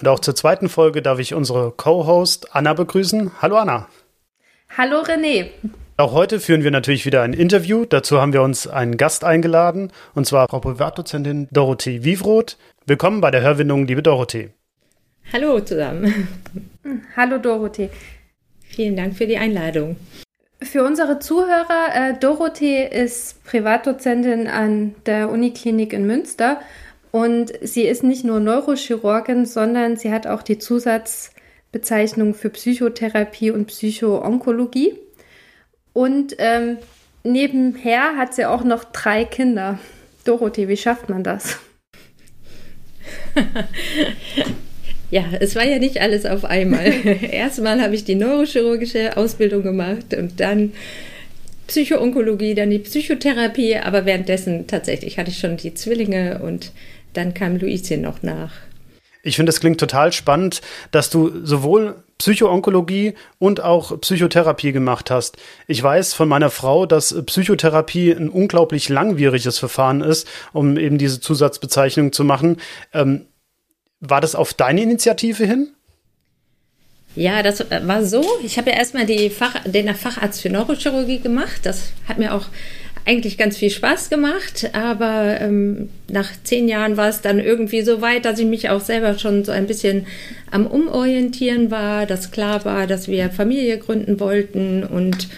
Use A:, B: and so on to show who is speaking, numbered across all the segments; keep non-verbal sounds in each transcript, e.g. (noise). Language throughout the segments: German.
A: Und auch zur zweiten Folge darf ich unsere Co-Host Anna begrüßen. Hallo Anna.
B: Hallo René.
A: Auch heute führen wir natürlich wieder ein Interview. Dazu haben wir uns einen Gast eingeladen, und zwar Frau Privatdozentin Dorothee Wievroth. Willkommen bei der Hörwindung, liebe Dorothee.
C: Hallo zusammen.
B: Hallo Dorothee.
C: Vielen Dank für die Einladung.
B: Für unsere Zuhörer, äh, Dorothee ist Privatdozentin an der Uniklinik in Münster und sie ist nicht nur Neurochirurgin, sondern sie hat auch die Zusatzbezeichnung für Psychotherapie und Psychoonkologie. Und ähm, nebenher hat sie auch noch drei Kinder. Dorothee, wie schafft man das? (laughs)
C: Ja, es war ja nicht alles auf einmal. (laughs) Erstmal habe ich die neurochirurgische Ausbildung gemacht und dann Psychoonkologie, dann die Psychotherapie, aber währenddessen tatsächlich hatte ich schon die Zwillinge und dann kam Luise noch nach.
A: Ich finde, es klingt total spannend, dass du sowohl Psychoonkologie und auch Psychotherapie gemacht hast. Ich weiß von meiner Frau, dass Psychotherapie ein unglaublich langwieriges Verfahren ist, um eben diese Zusatzbezeichnung zu machen. Ähm, war das auf deine Initiative hin?
C: Ja, das war so. Ich habe ja erstmal die Fach, den Facharzt für Neurochirurgie gemacht. Das hat mir auch eigentlich ganz viel Spaß gemacht, aber ähm, nach zehn Jahren war es dann irgendwie so weit, dass ich mich auch selber schon so ein bisschen am Umorientieren war, dass klar war, dass wir Familie gründen wollten und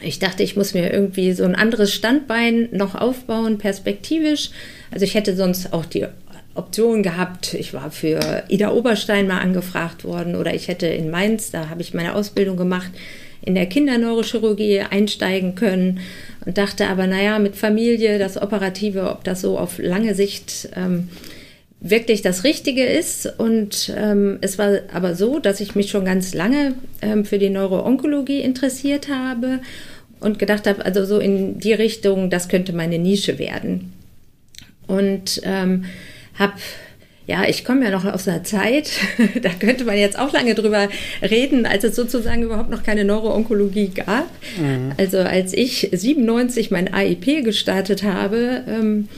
C: ich dachte, ich muss mir irgendwie so ein anderes Standbein noch aufbauen, perspektivisch. Also ich hätte sonst auch die Option gehabt. Ich war für Ida Oberstein mal angefragt worden oder ich hätte in Mainz, da habe ich meine Ausbildung gemacht, in der Kinderneurochirurgie einsteigen können und dachte aber, naja, mit Familie, das Operative, ob das so auf lange Sicht ähm, wirklich das Richtige ist. Und ähm, es war aber so, dass ich mich schon ganz lange ähm, für die Neuroonkologie interessiert habe und gedacht habe, also so in die Richtung, das könnte meine Nische werden. Und ähm, habe ja, ich komme ja noch aus einer Zeit, (laughs) da könnte man jetzt auch lange drüber reden, als es sozusagen überhaupt noch keine Neuroonkologie gab. Mhm. Also als ich 97 mein AIP gestartet habe, ähm,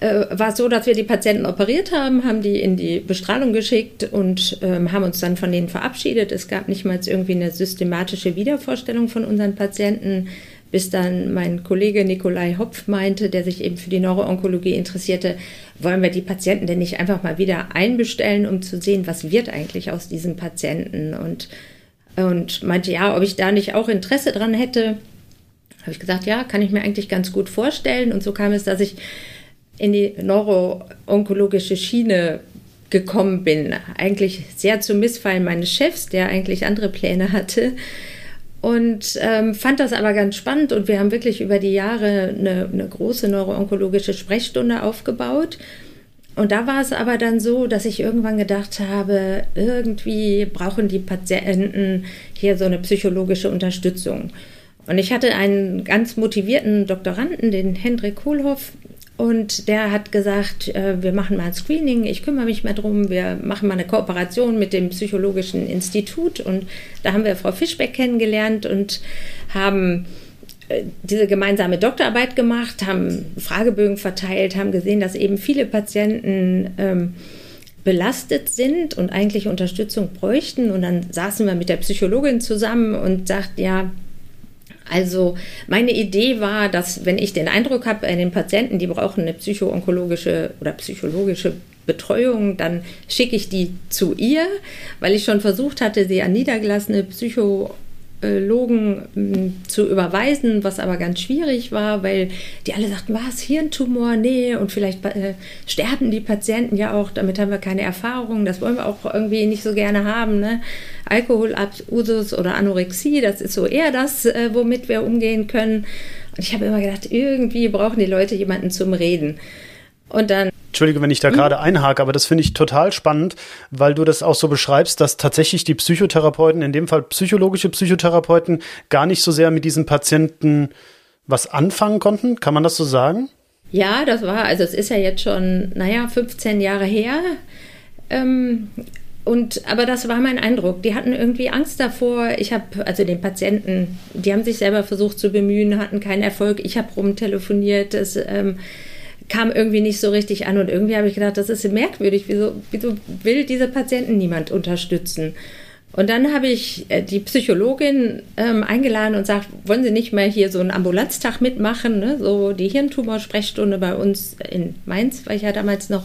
C: äh, war es so, dass wir die Patienten operiert haben, haben die in die Bestrahlung geschickt und ähm, haben uns dann von denen verabschiedet. Es gab nicht mal irgendwie eine systematische Wiedervorstellung von unseren Patienten bis dann mein Kollege Nikolai Hopf meinte, der sich eben für die Neuroonkologie interessierte, wollen wir die Patienten denn nicht einfach mal wieder einbestellen, um zu sehen, was wird eigentlich aus diesen Patienten und, und meinte, ja, ob ich da nicht auch Interesse dran hätte. Habe ich gesagt, ja, kann ich mir eigentlich ganz gut vorstellen. Und so kam es, dass ich in die neuroonkologische Schiene gekommen bin. Eigentlich sehr zum Missfallen meines Chefs, der eigentlich andere Pläne hatte und ähm, fand das aber ganz spannend und wir haben wirklich über die Jahre eine, eine große neuroonkologische Sprechstunde aufgebaut. Und da war es aber dann so, dass ich irgendwann gedacht habe, irgendwie brauchen die Patienten hier so eine psychologische Unterstützung. Und ich hatte einen ganz motivierten Doktoranden, den Hendrik Kohlhoff, und der hat gesagt, äh, wir machen mal ein Screening, ich kümmere mich mehr drum, wir machen mal eine Kooperation mit dem Psychologischen Institut. Und da haben wir Frau Fischbeck kennengelernt und haben äh, diese gemeinsame Doktorarbeit gemacht, haben Fragebögen verteilt, haben gesehen, dass eben viele Patienten ähm, belastet sind und eigentlich Unterstützung bräuchten. Und dann saßen wir mit der Psychologin zusammen und sagten, ja, also meine Idee war, dass wenn ich den Eindruck habe, bei den Patienten, die brauchen eine psychoonkologische oder psychologische Betreuung, dann schicke ich die zu ihr, weil ich schon versucht hatte, sie an niedergelassene Psycho Logen hm, zu überweisen, was aber ganz schwierig war, weil die alle sagten, was, Hirntumor? Nee, und vielleicht äh, sterben die Patienten ja auch, damit haben wir keine Erfahrung, das wollen wir auch irgendwie nicht so gerne haben. Ne? Alkoholabusus oder Anorexie, das ist so eher das, äh, womit wir umgehen können. Und ich habe immer gedacht, irgendwie brauchen die Leute jemanden zum Reden. Und dann
A: entschuldige, wenn ich da mhm. gerade einhake, aber das finde ich total spannend, weil du das auch so beschreibst, dass tatsächlich die Psychotherapeuten, in dem Fall psychologische Psychotherapeuten, gar nicht so sehr mit diesen Patienten was anfangen konnten. Kann man das so sagen?
C: Ja, das war, also es ist ja jetzt schon, naja, 15 Jahre her. Ähm, und, aber das war mein Eindruck. Die hatten irgendwie Angst davor. Ich habe, also den Patienten, die haben sich selber versucht zu bemühen, hatten keinen Erfolg. Ich habe rumtelefoniert. Das ähm, kam irgendwie nicht so richtig an. Und irgendwie habe ich gedacht, das ist merkwürdig. Wieso, wieso will diese Patienten niemand unterstützen? Und dann habe ich äh, die Psychologin ähm, eingeladen und sagt, wollen Sie nicht mal hier so einen Ambulanztag mitmachen, ne? so die Hirntumor-Sprechstunde bei uns in Mainz, war ich ja damals noch.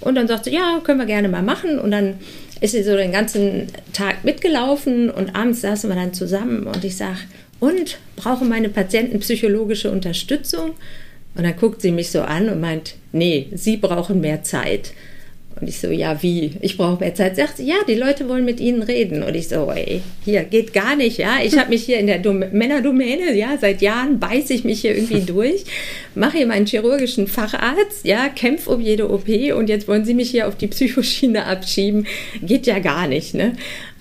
C: Und dann sagt sie, ja, können wir gerne mal machen. Und dann ist sie so den ganzen Tag mitgelaufen und abends saßen wir dann zusammen und ich sage, und brauchen meine Patienten psychologische Unterstützung? Und dann guckt sie mich so an und meint, nee, Sie brauchen mehr Zeit. Und ich so, ja, wie? Ich brauche mehr Zeit. Sagt sie, ja, die Leute wollen mit Ihnen reden. Und ich so, ey, hier geht gar nicht, ja. Ich habe mich hier in der Dom Männerdomäne, ja, seit Jahren beiße ich mich hier irgendwie durch, mache hier meinen chirurgischen Facharzt, ja, kämpfe um jede OP und jetzt wollen Sie mich hier auf die Psychoschiene abschieben. Geht ja gar nicht, ne?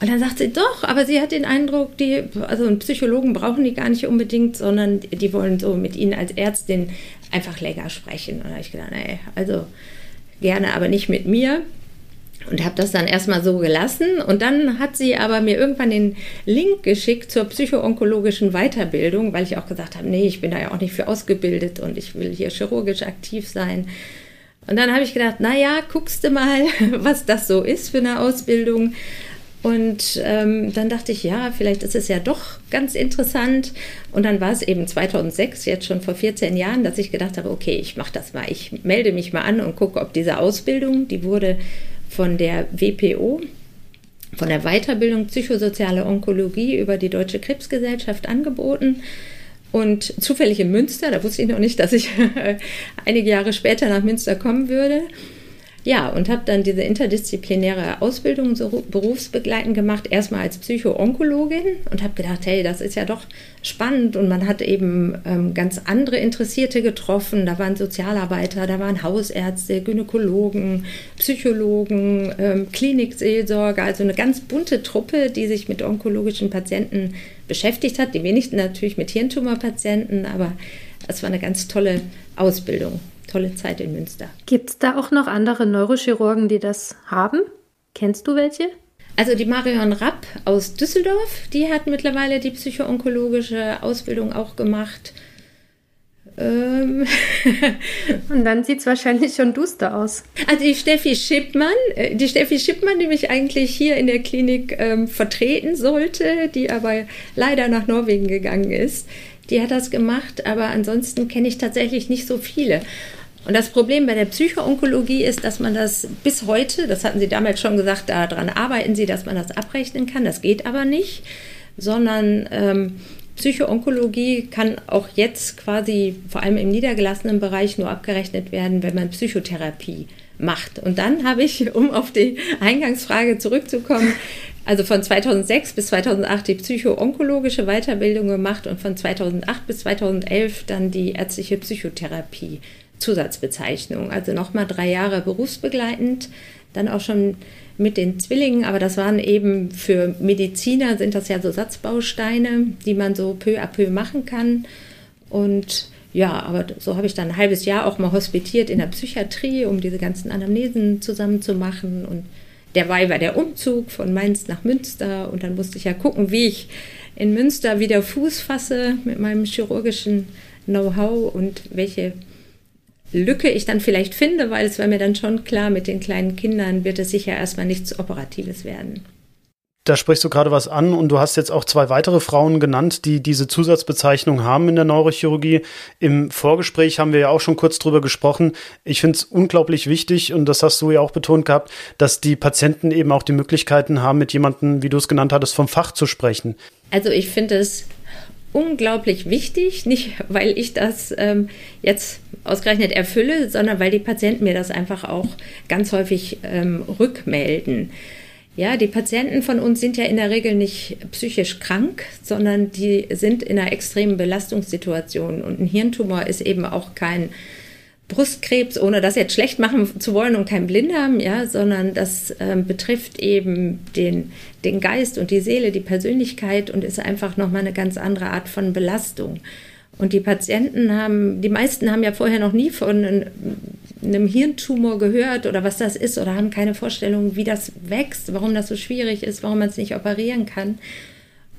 C: Und dann sagt sie, doch, aber sie hat den Eindruck, die, also einen Psychologen brauchen die gar nicht unbedingt, sondern die wollen so mit Ihnen als Ärztin einfach länger sprechen. Und da habe ich gedacht, ey, also gerne aber nicht mit mir. Und habe das dann erstmal so gelassen. Und dann hat sie aber mir irgendwann den Link geschickt zur psychoonkologischen Weiterbildung, weil ich auch gesagt habe, nee, ich bin da ja auch nicht für ausgebildet und ich will hier chirurgisch aktiv sein. Und dann habe ich gedacht, naja, guckst du mal, (laughs) was das so ist für eine Ausbildung. Und ähm, dann dachte ich, ja, vielleicht ist es ja doch ganz interessant. Und dann war es eben 2006, jetzt schon vor 14 Jahren, dass ich gedacht habe, okay, ich mache das mal. Ich melde mich mal an und gucke, ob diese Ausbildung, die wurde von der WPO, von der Weiterbildung Psychosoziale Onkologie über die Deutsche Krebsgesellschaft angeboten. Und zufällig in Münster, da wusste ich noch nicht, dass ich (laughs) einige Jahre später nach Münster kommen würde. Ja, und habe dann diese interdisziplinäre Ausbildung so berufsbegleitend gemacht, erstmal als Psycho-Onkologin und habe gedacht, hey, das ist ja doch spannend und man hat eben ähm, ganz andere Interessierte getroffen. Da waren Sozialarbeiter, da waren Hausärzte, Gynäkologen, Psychologen, ähm, Klinikseelsorger, also eine ganz bunte Truppe, die sich mit onkologischen Patienten beschäftigt hat. Die wenigsten natürlich mit Hirntumorpatienten, aber es war eine ganz tolle Ausbildung tolle Zeit in Münster.
B: Gibt es da auch noch andere Neurochirurgen, die das haben? Kennst du welche?
C: Also die Marion Rapp aus Düsseldorf, die hat mittlerweile die psychoonkologische Ausbildung auch gemacht.
B: Ähm. (laughs) Und dann sieht es wahrscheinlich schon duster aus.
C: Also die Steffi Schippmann, äh, die Steffi Schippmann, die mich eigentlich hier in der Klinik ähm, vertreten sollte, die aber leider nach Norwegen gegangen ist, die hat das gemacht, aber ansonsten kenne ich tatsächlich nicht so viele. Und das Problem bei der Psychoonkologie ist, dass man das bis heute, das hatten Sie damals schon gesagt, daran arbeiten Sie, dass man das abrechnen kann. Das geht aber nicht, sondern ähm, Psychoonkologie kann auch jetzt quasi vor allem im niedergelassenen Bereich nur abgerechnet werden, wenn man Psychotherapie macht. Und dann habe ich, um auf die Eingangsfrage zurückzukommen, also von 2006 bis 2008 die psychoonkologische Weiterbildung gemacht und von 2008 bis 2011 dann die ärztliche Psychotherapie Zusatzbezeichnung. Also nochmal drei Jahre berufsbegleitend, dann auch schon mit den Zwillingen, aber das waren eben für Mediziner sind das ja so Satzbausteine, die man so peu à peu machen kann. Und ja, aber so habe ich dann ein halbes Jahr auch mal hospitiert in der Psychiatrie, um diese ganzen Anamnesen zusammen zu machen. Und derweil war der Umzug von Mainz nach Münster und dann musste ich ja gucken, wie ich in Münster wieder Fuß fasse mit meinem chirurgischen Know-how und welche Lücke ich dann vielleicht finde, weil es war mir dann schon klar, mit den kleinen Kindern wird es sicher erstmal nichts Operatives werden.
A: Da sprichst du gerade was an und du hast jetzt auch zwei weitere Frauen genannt, die diese Zusatzbezeichnung haben in der Neurochirurgie. Im Vorgespräch haben wir ja auch schon kurz drüber gesprochen. Ich finde es unglaublich wichtig und das hast du ja auch betont gehabt, dass die Patienten eben auch die Möglichkeiten haben, mit jemandem, wie du es genannt hattest, vom Fach zu sprechen.
C: Also ich finde es unglaublich wichtig, nicht weil ich das ähm, jetzt ausgerechnet erfülle, sondern weil die Patienten mir das einfach auch ganz häufig ähm, rückmelden. Ja, die Patienten von uns sind ja in der Regel nicht psychisch krank, sondern die sind in einer extremen Belastungssituation. Und ein Hirntumor ist eben auch kein Brustkrebs, ohne das jetzt schlecht machen zu wollen und kein Blinddarm, ja, sondern das ähm, betrifft eben den, den Geist und die Seele, die Persönlichkeit und ist einfach nochmal eine ganz andere Art von Belastung. Und die Patienten haben, die meisten haben ja vorher noch nie von einem Hirntumor gehört oder was das ist oder haben keine Vorstellung, wie das wächst, warum das so schwierig ist, warum man es nicht operieren kann.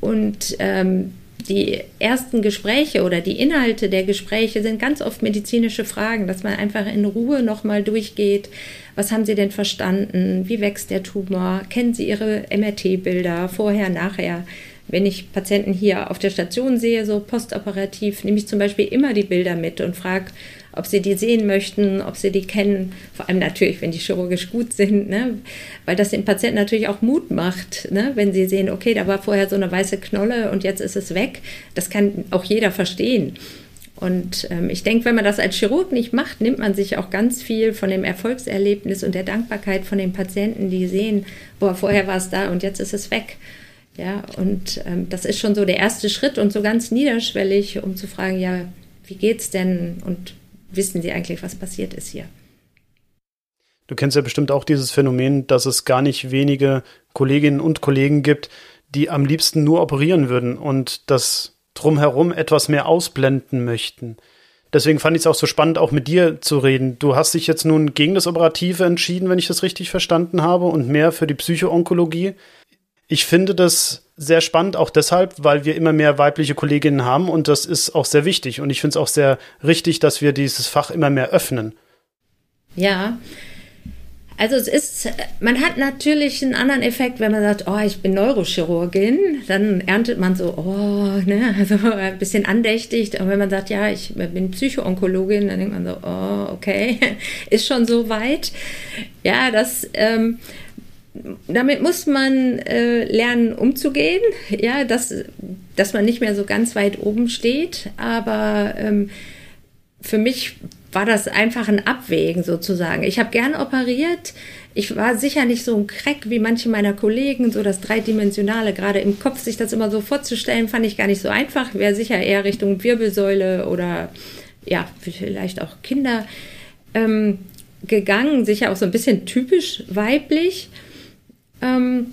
C: Und ähm, die ersten Gespräche oder die Inhalte der Gespräche sind ganz oft medizinische Fragen, dass man einfach in Ruhe nochmal durchgeht. Was haben Sie denn verstanden? Wie wächst der Tumor? Kennen Sie Ihre MRT-Bilder vorher, nachher? Wenn ich Patienten hier auf der Station sehe, so postoperativ, nehme ich zum Beispiel immer die Bilder mit und frage, ob sie die sehen möchten, ob sie die kennen. Vor allem natürlich, wenn die chirurgisch gut sind, ne? weil das den Patienten natürlich auch Mut macht, ne? wenn sie sehen, okay, da war vorher so eine weiße Knolle und jetzt ist es weg. Das kann auch jeder verstehen. Und ähm, ich denke, wenn man das als Chirurg nicht macht, nimmt man sich auch ganz viel von dem Erfolgserlebnis und der Dankbarkeit von den Patienten, die sehen, boah, vorher war es da und jetzt ist es weg. Ja, und ähm, das ist schon so der erste Schritt und so ganz niederschwellig, um zu fragen, ja, wie geht's denn und wissen Sie eigentlich, was passiert ist hier?
A: Du kennst ja bestimmt auch dieses Phänomen, dass es gar nicht wenige Kolleginnen und Kollegen gibt, die am liebsten nur operieren würden und das drumherum etwas mehr ausblenden möchten. Deswegen fand ich es auch so spannend, auch mit dir zu reden. Du hast dich jetzt nun gegen das Operative entschieden, wenn ich das richtig verstanden habe, und mehr für die Psychoonkologie. Ich finde das sehr spannend, auch deshalb, weil wir immer mehr weibliche Kolleginnen haben und das ist auch sehr wichtig. Und ich finde es auch sehr richtig, dass wir dieses Fach immer mehr öffnen.
C: Ja. Also es ist, man hat natürlich einen anderen Effekt, wenn man sagt, oh, ich bin Neurochirurgin, dann erntet man so, oh, ne, (laughs) also ein bisschen andächtig. Und wenn man sagt, ja, ich bin Psychoonkologin, dann denkt man so, oh, okay, (laughs) ist schon so weit. Ja, das ähm, damit muss man äh, lernen, umzugehen. Ja, dass, dass man nicht mehr so ganz weit oben steht. Aber ähm, für mich war das einfach ein Abwägen sozusagen. Ich habe gern operiert. Ich war sicher nicht so ein Crack wie manche meiner Kollegen, so das Dreidimensionale, gerade im Kopf sich das immer so vorzustellen, fand ich gar nicht so einfach. Wäre sicher eher Richtung Wirbelsäule oder ja, vielleicht auch Kinder ähm, gegangen. Sicher auch so ein bisschen typisch weiblich. Ähm,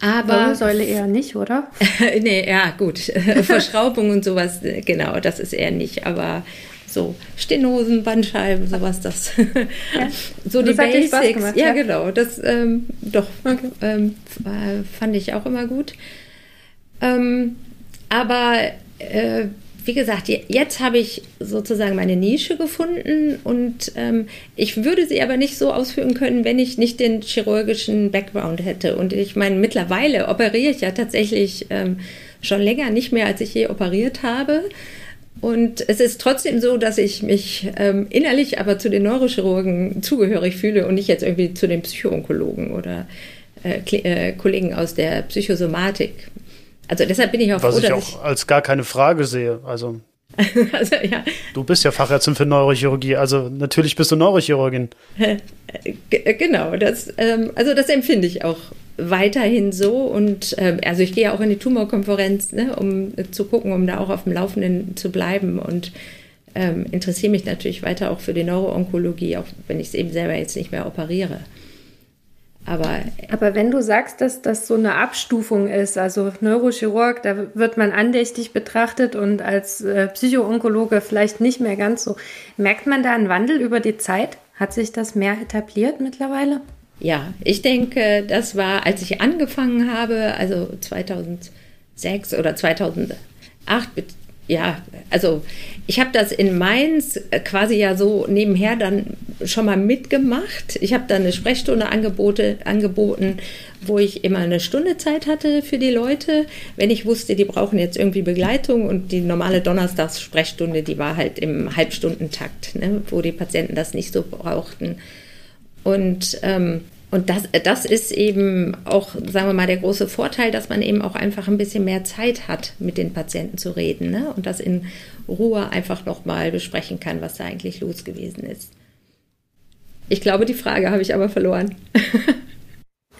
C: aber
B: Wirbelsäule eher nicht, oder? (laughs)
C: nee, ja, gut. (laughs) Verschraubung und sowas, genau, das ist eher nicht. Aber so Stenosen, Bandscheiben, sowas, das. (laughs) Ja. so das die Basics. Gemacht, ja, ja, genau. Das ähm, doch okay. ähm, fand ich auch immer gut. Ähm, aber äh, wie gesagt, jetzt habe ich sozusagen meine Nische gefunden und ähm, ich würde sie aber nicht so ausführen können, wenn ich nicht den chirurgischen Background hätte. Und ich meine, mittlerweile operiere ich ja tatsächlich ähm, schon länger nicht mehr, als ich je operiert habe. Und es ist trotzdem so, dass ich mich ähm, innerlich aber zu den Neurochirurgen zugehörig fühle und nicht jetzt irgendwie zu den Psychoonkologen oder äh, äh, Kollegen aus der Psychosomatik. Also deshalb bin ich auch
A: Was froh, ich auch ich als gar keine Frage sehe. Also, (laughs) also ja. du bist ja Fachärztin für Neurochirurgie, also natürlich bist du Neurochirurgin. (laughs)
C: Genau, das, ähm, also das empfinde ich auch weiterhin so und ähm, also ich gehe auch in die Tumorkonferenz, ne, um zu gucken, um da auch auf dem Laufenden zu bleiben und ähm, interessiere mich natürlich weiter auch für die Neuroonkologie, auch wenn ich es eben selber jetzt nicht mehr operiere. Aber,
B: Aber wenn du sagst, dass das so eine Abstufung ist, also Neurochirurg, da wird man andächtig betrachtet und als äh, Psychoonkologe vielleicht nicht mehr ganz so. Merkt man da einen Wandel über die Zeit? Hat sich das mehr etabliert mittlerweile?
C: Ja, ich denke, das war, als ich angefangen habe, also 2006 oder 2008 ja, also ich habe das in Mainz äh, quasi ja so nebenher dann schon mal mitgemacht. Ich habe dann eine Sprechstunde angebote, angeboten, wo ich immer eine Stunde Zeit hatte für die Leute, wenn ich wusste, die brauchen jetzt irgendwie Begleitung und die normale Donnerstags-Sprechstunde, die war halt im Halbstundentakt, ne, wo die Patienten das nicht so brauchten. Und ähm, und das, das ist eben auch, sagen wir mal, der große Vorteil, dass man eben auch einfach ein bisschen mehr Zeit hat, mit den Patienten zu reden ne? und das in Ruhe einfach nochmal besprechen kann, was da eigentlich los gewesen ist. Ich glaube, die Frage habe ich aber verloren. (laughs)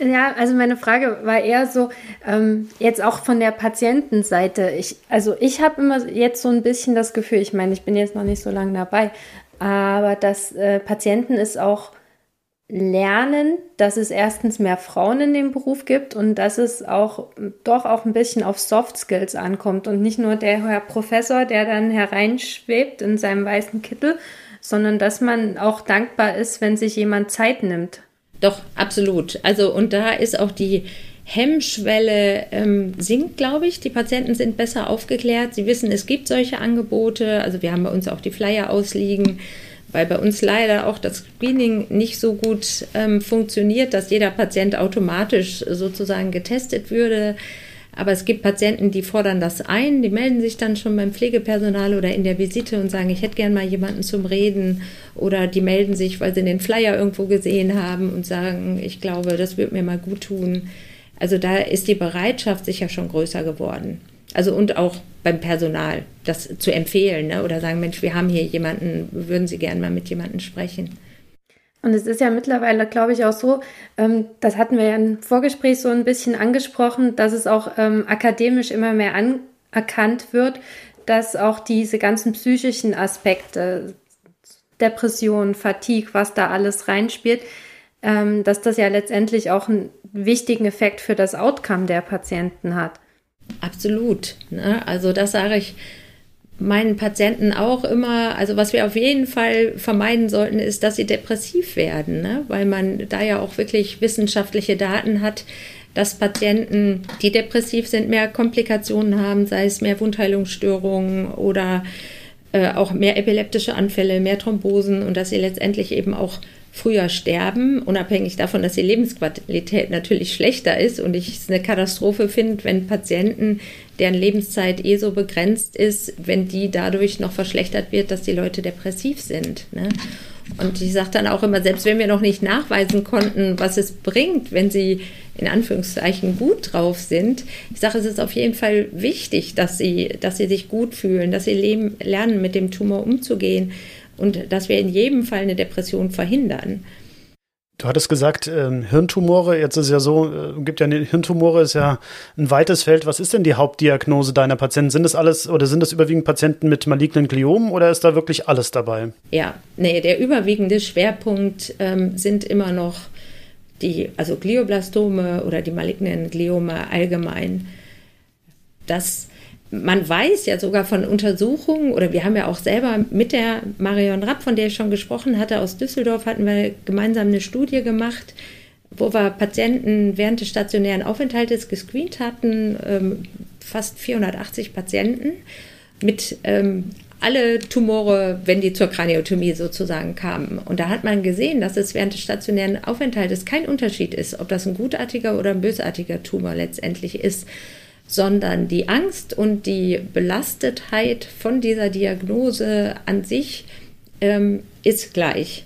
B: Ja, also meine Frage war eher so, ähm, jetzt auch von der Patientenseite. Ich, also ich habe immer jetzt so ein bisschen das Gefühl, ich meine, ich bin jetzt noch nicht so lange dabei, aber dass äh, Patienten es auch lernen, dass es erstens mehr Frauen in dem Beruf gibt und dass es auch doch auch ein bisschen auf Soft Skills ankommt und nicht nur der Herr Professor, der dann hereinschwebt in seinem weißen Kittel, sondern dass man auch dankbar ist, wenn sich jemand Zeit nimmt.
C: Doch, absolut. Also und da ist auch die Hemmschwelle ähm, sinkt, glaube ich. Die Patienten sind besser aufgeklärt. Sie wissen, es gibt solche Angebote. Also wir haben bei uns auch die Flyer ausliegen weil bei uns leider auch das Screening nicht so gut ähm, funktioniert, dass jeder Patient automatisch sozusagen getestet würde. Aber es gibt Patienten, die fordern das ein, die melden sich dann schon beim Pflegepersonal oder in der Visite und sagen, ich hätte gern mal jemanden zum Reden. Oder die melden sich, weil sie den Flyer irgendwo gesehen haben und sagen, ich glaube, das würde mir mal gut tun. Also da ist die Bereitschaft sicher schon größer geworden. Also und auch beim Personal, das zu empfehlen ne? oder sagen, Mensch, wir haben hier jemanden, würden Sie gerne mal mit jemandem sprechen.
B: Und es ist ja mittlerweile, glaube ich, auch so, ähm, das hatten wir ja im Vorgespräch so ein bisschen angesprochen, dass es auch ähm, akademisch immer mehr anerkannt wird, dass auch diese ganzen psychischen Aspekte, Depression, Fatigue, was da alles reinspielt, ähm, dass das ja letztendlich auch einen wichtigen Effekt für das Outcome der Patienten hat.
C: Absolut. Ne? Also das sage ich meinen Patienten auch immer. Also was wir auf jeden Fall vermeiden sollten, ist, dass sie depressiv werden, ne? weil man da ja auch wirklich wissenschaftliche Daten hat, dass Patienten, die depressiv sind, mehr Komplikationen haben, sei es mehr Wundheilungsstörungen oder äh, auch mehr epileptische Anfälle, mehr Thrombosen und dass sie letztendlich eben auch früher sterben, unabhängig davon, dass die Lebensqualität natürlich schlechter ist und ich es eine Katastrophe finde, wenn Patienten, deren Lebenszeit eh so begrenzt ist, wenn die dadurch noch verschlechtert wird, dass die Leute depressiv sind. Ne? Und ich sage dann auch immer, selbst wenn wir noch nicht nachweisen konnten, was es bringt, wenn sie in Anführungszeichen gut drauf sind, ich sage, es ist auf jeden Fall wichtig, dass sie, dass sie sich gut fühlen, dass sie leben, lernen, mit dem Tumor umzugehen und dass wir in jedem Fall eine Depression verhindern.
A: Du hattest gesagt, äh, Hirntumore, jetzt ist ja so, äh, gibt ja Hirntumore, ist ja ein weites Feld. Was ist denn die Hauptdiagnose deiner Patienten? Sind das alles oder sind das überwiegend Patienten mit malignen Gliomen oder ist da wirklich alles dabei?
C: Ja, nee, der überwiegende Schwerpunkt ähm, sind immer noch die, also Glioblastome oder die malignen Gliome allgemein. Das man weiß ja sogar von Untersuchungen, oder wir haben ja auch selber mit der Marion Rapp, von der ich schon gesprochen hatte, aus Düsseldorf, hatten wir gemeinsam eine Studie gemacht, wo wir Patienten während des stationären Aufenthaltes gescreent hatten, ähm, fast 480 Patienten mit ähm, alle Tumore, wenn die zur Kraniotomie sozusagen kamen. Und da hat man gesehen, dass es während des stationären Aufenthaltes kein Unterschied ist, ob das ein gutartiger oder ein bösartiger Tumor letztendlich ist sondern die Angst und die Belastetheit von dieser Diagnose an sich ähm, ist gleich.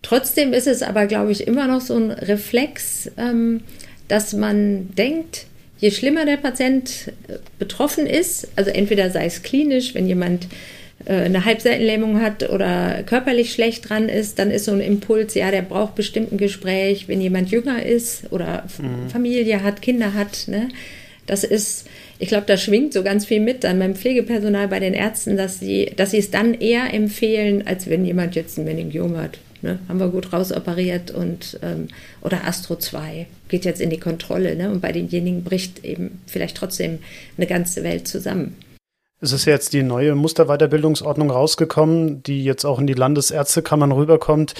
C: Trotzdem ist es aber, glaube ich, immer noch so ein Reflex, ähm, dass man denkt, je schlimmer der Patient äh, betroffen ist, also entweder sei es klinisch, wenn jemand äh, eine Halbseitenlähmung hat oder körperlich schlecht dran ist, dann ist so ein Impuls, ja, der braucht bestimmt ein Gespräch, wenn jemand jünger ist oder mhm. Familie hat, Kinder hat, ne? Das ist, ich glaube, da schwingt so ganz viel mit dann beim Pflegepersonal, bei den Ärzten, dass sie, dass sie es dann eher empfehlen, als wenn jemand jetzt ein Meningiom hat. Ne? Haben wir gut rausoperiert und ähm, oder Astro 2 geht jetzt in die Kontrolle, ne? Und bei denjenigen bricht eben vielleicht trotzdem eine ganze Welt zusammen.
A: Es ist jetzt die neue Musterweiterbildungsordnung rausgekommen, die jetzt auch in die Landesärztekammern rüberkommt.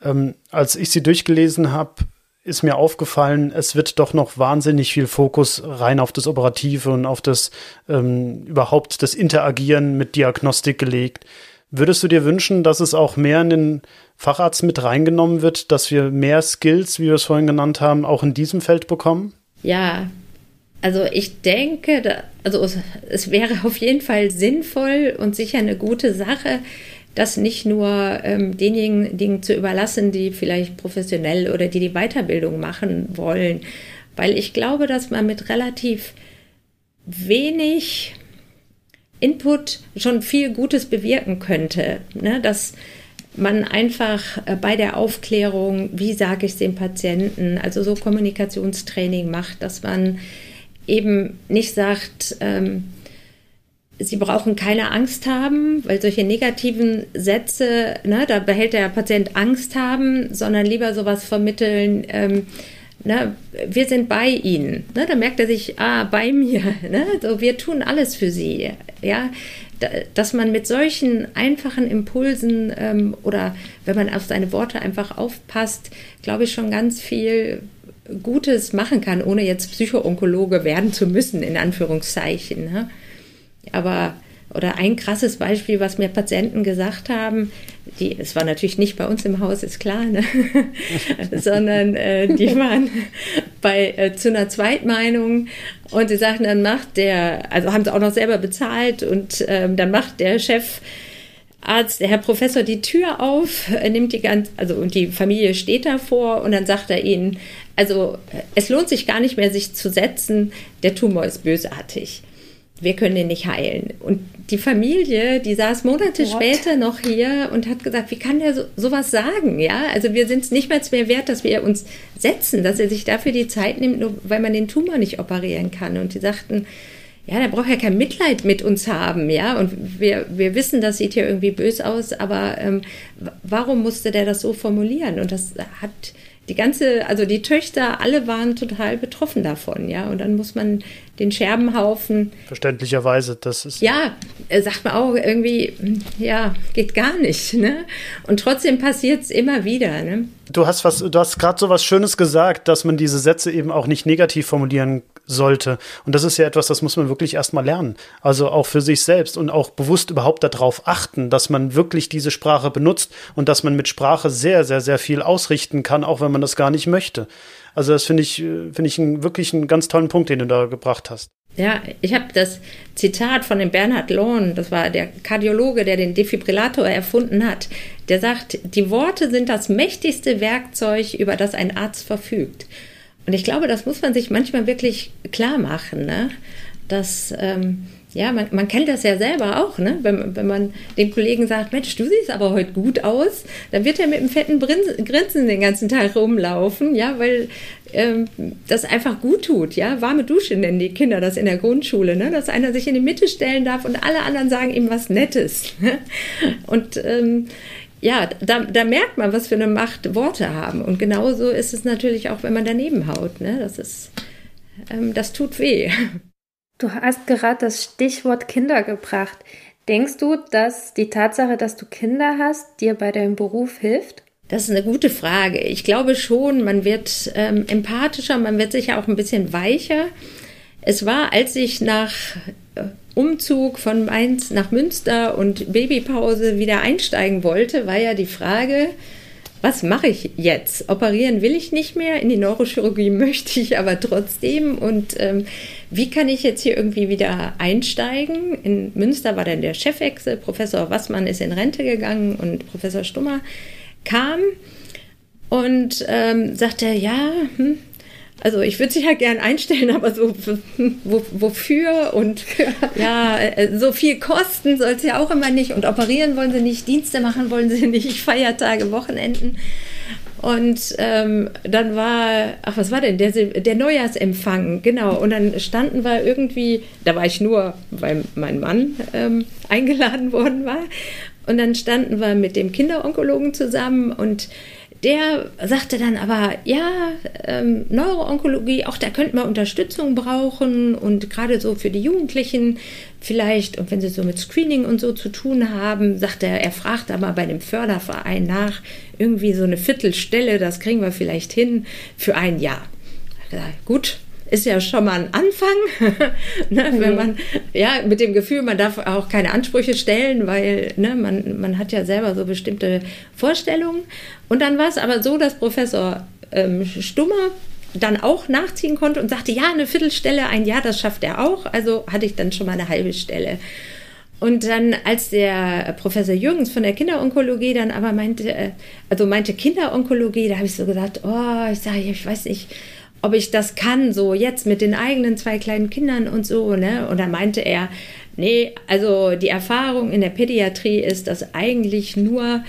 A: Ähm, als ich sie durchgelesen habe, ist mir aufgefallen, es wird doch noch wahnsinnig viel Fokus rein auf das Operative und auf das ähm, überhaupt das Interagieren mit Diagnostik gelegt. Würdest du dir wünschen, dass es auch mehr in den Facharzt mit reingenommen wird, dass wir mehr Skills, wie wir es vorhin genannt haben, auch in diesem Feld bekommen?
C: Ja, also ich denke, da, also es, es wäre auf jeden Fall sinnvoll und sicher eine gute Sache, das nicht nur ähm, denjenigen zu überlassen, die vielleicht professionell oder die die Weiterbildung machen wollen, weil ich glaube, dass man mit relativ wenig Input schon viel Gutes bewirken könnte. Ne? Dass man einfach äh, bei der Aufklärung, wie sage ich es dem Patienten, also so Kommunikationstraining macht, dass man eben nicht sagt, ähm, Sie brauchen keine Angst haben, weil solche negativen Sätze, ne, da behält der Patient Angst haben, sondern lieber sowas vermitteln, ähm, ne, wir sind bei Ihnen. Ne, da merkt er sich, ah, bei mir. (laughs) Ne, so, wir tun alles für Sie. Ja, dass man mit solchen einfachen Impulsen ähm, oder wenn man auf seine Worte einfach aufpasst, glaube ich schon ganz viel Gutes machen kann, ohne jetzt Psychoonkologe werden zu müssen, in Anführungszeichen. Ne? Aber oder ein krasses Beispiel, was mir Patienten gesagt haben, die, es war natürlich nicht bei uns im Haus, ist klar, ne? (laughs) sondern äh, die waren bei äh, zu einer Zweitmeinung und sie sagten, dann macht der, also haben sie auch noch selber bezahlt und ähm, dann macht der Chef Arzt, der Herr Professor, die Tür auf, nimmt die ganz, also und die Familie steht davor und dann sagt er ihnen, also es lohnt sich gar nicht mehr, sich zu setzen, der Tumor ist bösartig wir können den nicht heilen. Und die Familie, die saß Monate What? später noch hier und hat gesagt, wie kann der so, sowas sagen? Ja, also wir sind es nicht mehr mehr wert, dass wir uns setzen, dass er sich dafür die Zeit nimmt, nur weil man den Tumor nicht operieren kann. Und die sagten, ja, der braucht ja kein Mitleid mit uns haben, ja. Und wir, wir wissen, das sieht hier irgendwie bös aus, aber ähm, warum musste der das so formulieren? Und das hat die ganze, also die Töchter, alle waren total betroffen davon, ja. Und dann muss man den Scherbenhaufen.
A: Verständlicherweise, das ist.
C: Ja, sagt man auch irgendwie, ja, geht gar nicht, ne? Und trotzdem passiert es immer wieder, ne?
A: Du hast was, du hast gerade so was Schönes gesagt, dass man diese Sätze eben auch nicht negativ formulieren sollte. Und das ist ja etwas, das muss man wirklich erstmal lernen. Also auch für sich selbst und auch bewusst überhaupt darauf achten, dass man wirklich diese Sprache benutzt und dass man mit Sprache sehr, sehr, sehr viel ausrichten kann, auch wenn man das gar nicht möchte. Also das finde ich, äh, finde ich einen, wirklich einen ganz tollen Punkt, den du da gebracht hast.
C: Ja, ich habe das Zitat von dem Bernhard Lohn, das war der Kardiologe, der den Defibrillator erfunden hat. Der sagt, die Worte sind das mächtigste Werkzeug, über das ein Arzt verfügt. Und ich glaube, das muss man sich manchmal wirklich klar machen, ne? dass ähm, ja, man, man kennt das ja selber auch, ne? wenn, wenn man dem Kollegen sagt, Mensch, du siehst aber heute gut aus, dann wird er mit einem fetten Grinsen den ganzen Tag rumlaufen, ja, weil ähm, das einfach gut tut, ja. Warme Dusche nennen die Kinder das in der Grundschule, ne? dass einer sich in die Mitte stellen darf und alle anderen sagen ihm was Nettes. Ne? und ähm, ja, da, da, merkt man, was für eine Macht Worte haben. Und genauso ist es natürlich auch, wenn man daneben haut. Ne? Das ist, ähm, das tut weh.
B: Du hast gerade das Stichwort Kinder gebracht. Denkst du, dass die Tatsache, dass du Kinder hast, dir bei deinem Beruf hilft?
C: Das ist eine gute Frage. Ich glaube schon, man wird ähm, empathischer, man wird sicher auch ein bisschen weicher. Es war, als ich nach äh, Umzug von Mainz nach Münster und Babypause wieder einsteigen wollte, war ja die Frage, was mache ich jetzt? Operieren will ich nicht mehr, in die Neurochirurgie (laughs) möchte ich aber trotzdem. Und ähm, wie kann ich jetzt hier irgendwie wieder einsteigen? In Münster war dann der Chefwechsel, Professor Wassmann ist in Rente gegangen und Professor Stummer kam und ähm, sagte, ja, hm, also ich würde sich halt gern einstellen, (laughs) aber so wo, wofür und (laughs) ja, äh, so viel kosten soll es ja auch immer nicht und operieren wollen sie nicht, Dienste machen wollen sie (laughs) nicht, Feiertage, Wochenenden. Und ähm, dann war, ach, was war denn, der, der Neujahrsempfang, genau. Und dann standen wir irgendwie, da war ich nur, weil mein Mann ähm, eingeladen worden war. Und dann standen wir mit dem Kinderonkologen zusammen und der sagte dann aber, ja, ähm, Neuroonkologie, auch da könnte man Unterstützung brauchen und gerade so für die Jugendlichen vielleicht, und wenn sie so mit Screening und so zu tun haben, sagt er, er fragt aber bei dem Förderverein nach, irgendwie so eine Viertelstelle, das kriegen wir vielleicht hin für ein Jahr. Gut, ist ja schon mal ein Anfang, (laughs) ne, mhm. wenn man, ja, mit dem Gefühl, man darf auch keine Ansprüche stellen, weil ne, man, man hat ja selber so bestimmte Vorstellungen. Und dann war es aber so, dass Professor ähm, Stummer dann auch nachziehen konnte und sagte, ja, eine Viertelstelle, ein Jahr, das schafft er auch. Also hatte ich dann schon mal eine halbe Stelle. Und dann, als der Professor Jürgens von der Kinderonkologie dann aber meinte, äh, also meinte Kinderonkologie, da habe ich so gedacht, oh, ich sage, ich weiß nicht, ob ich das kann, so jetzt mit den eigenen zwei kleinen Kindern und so, ne? Und dann meinte er, nee, also die Erfahrung in der Pädiatrie ist, dass eigentlich nur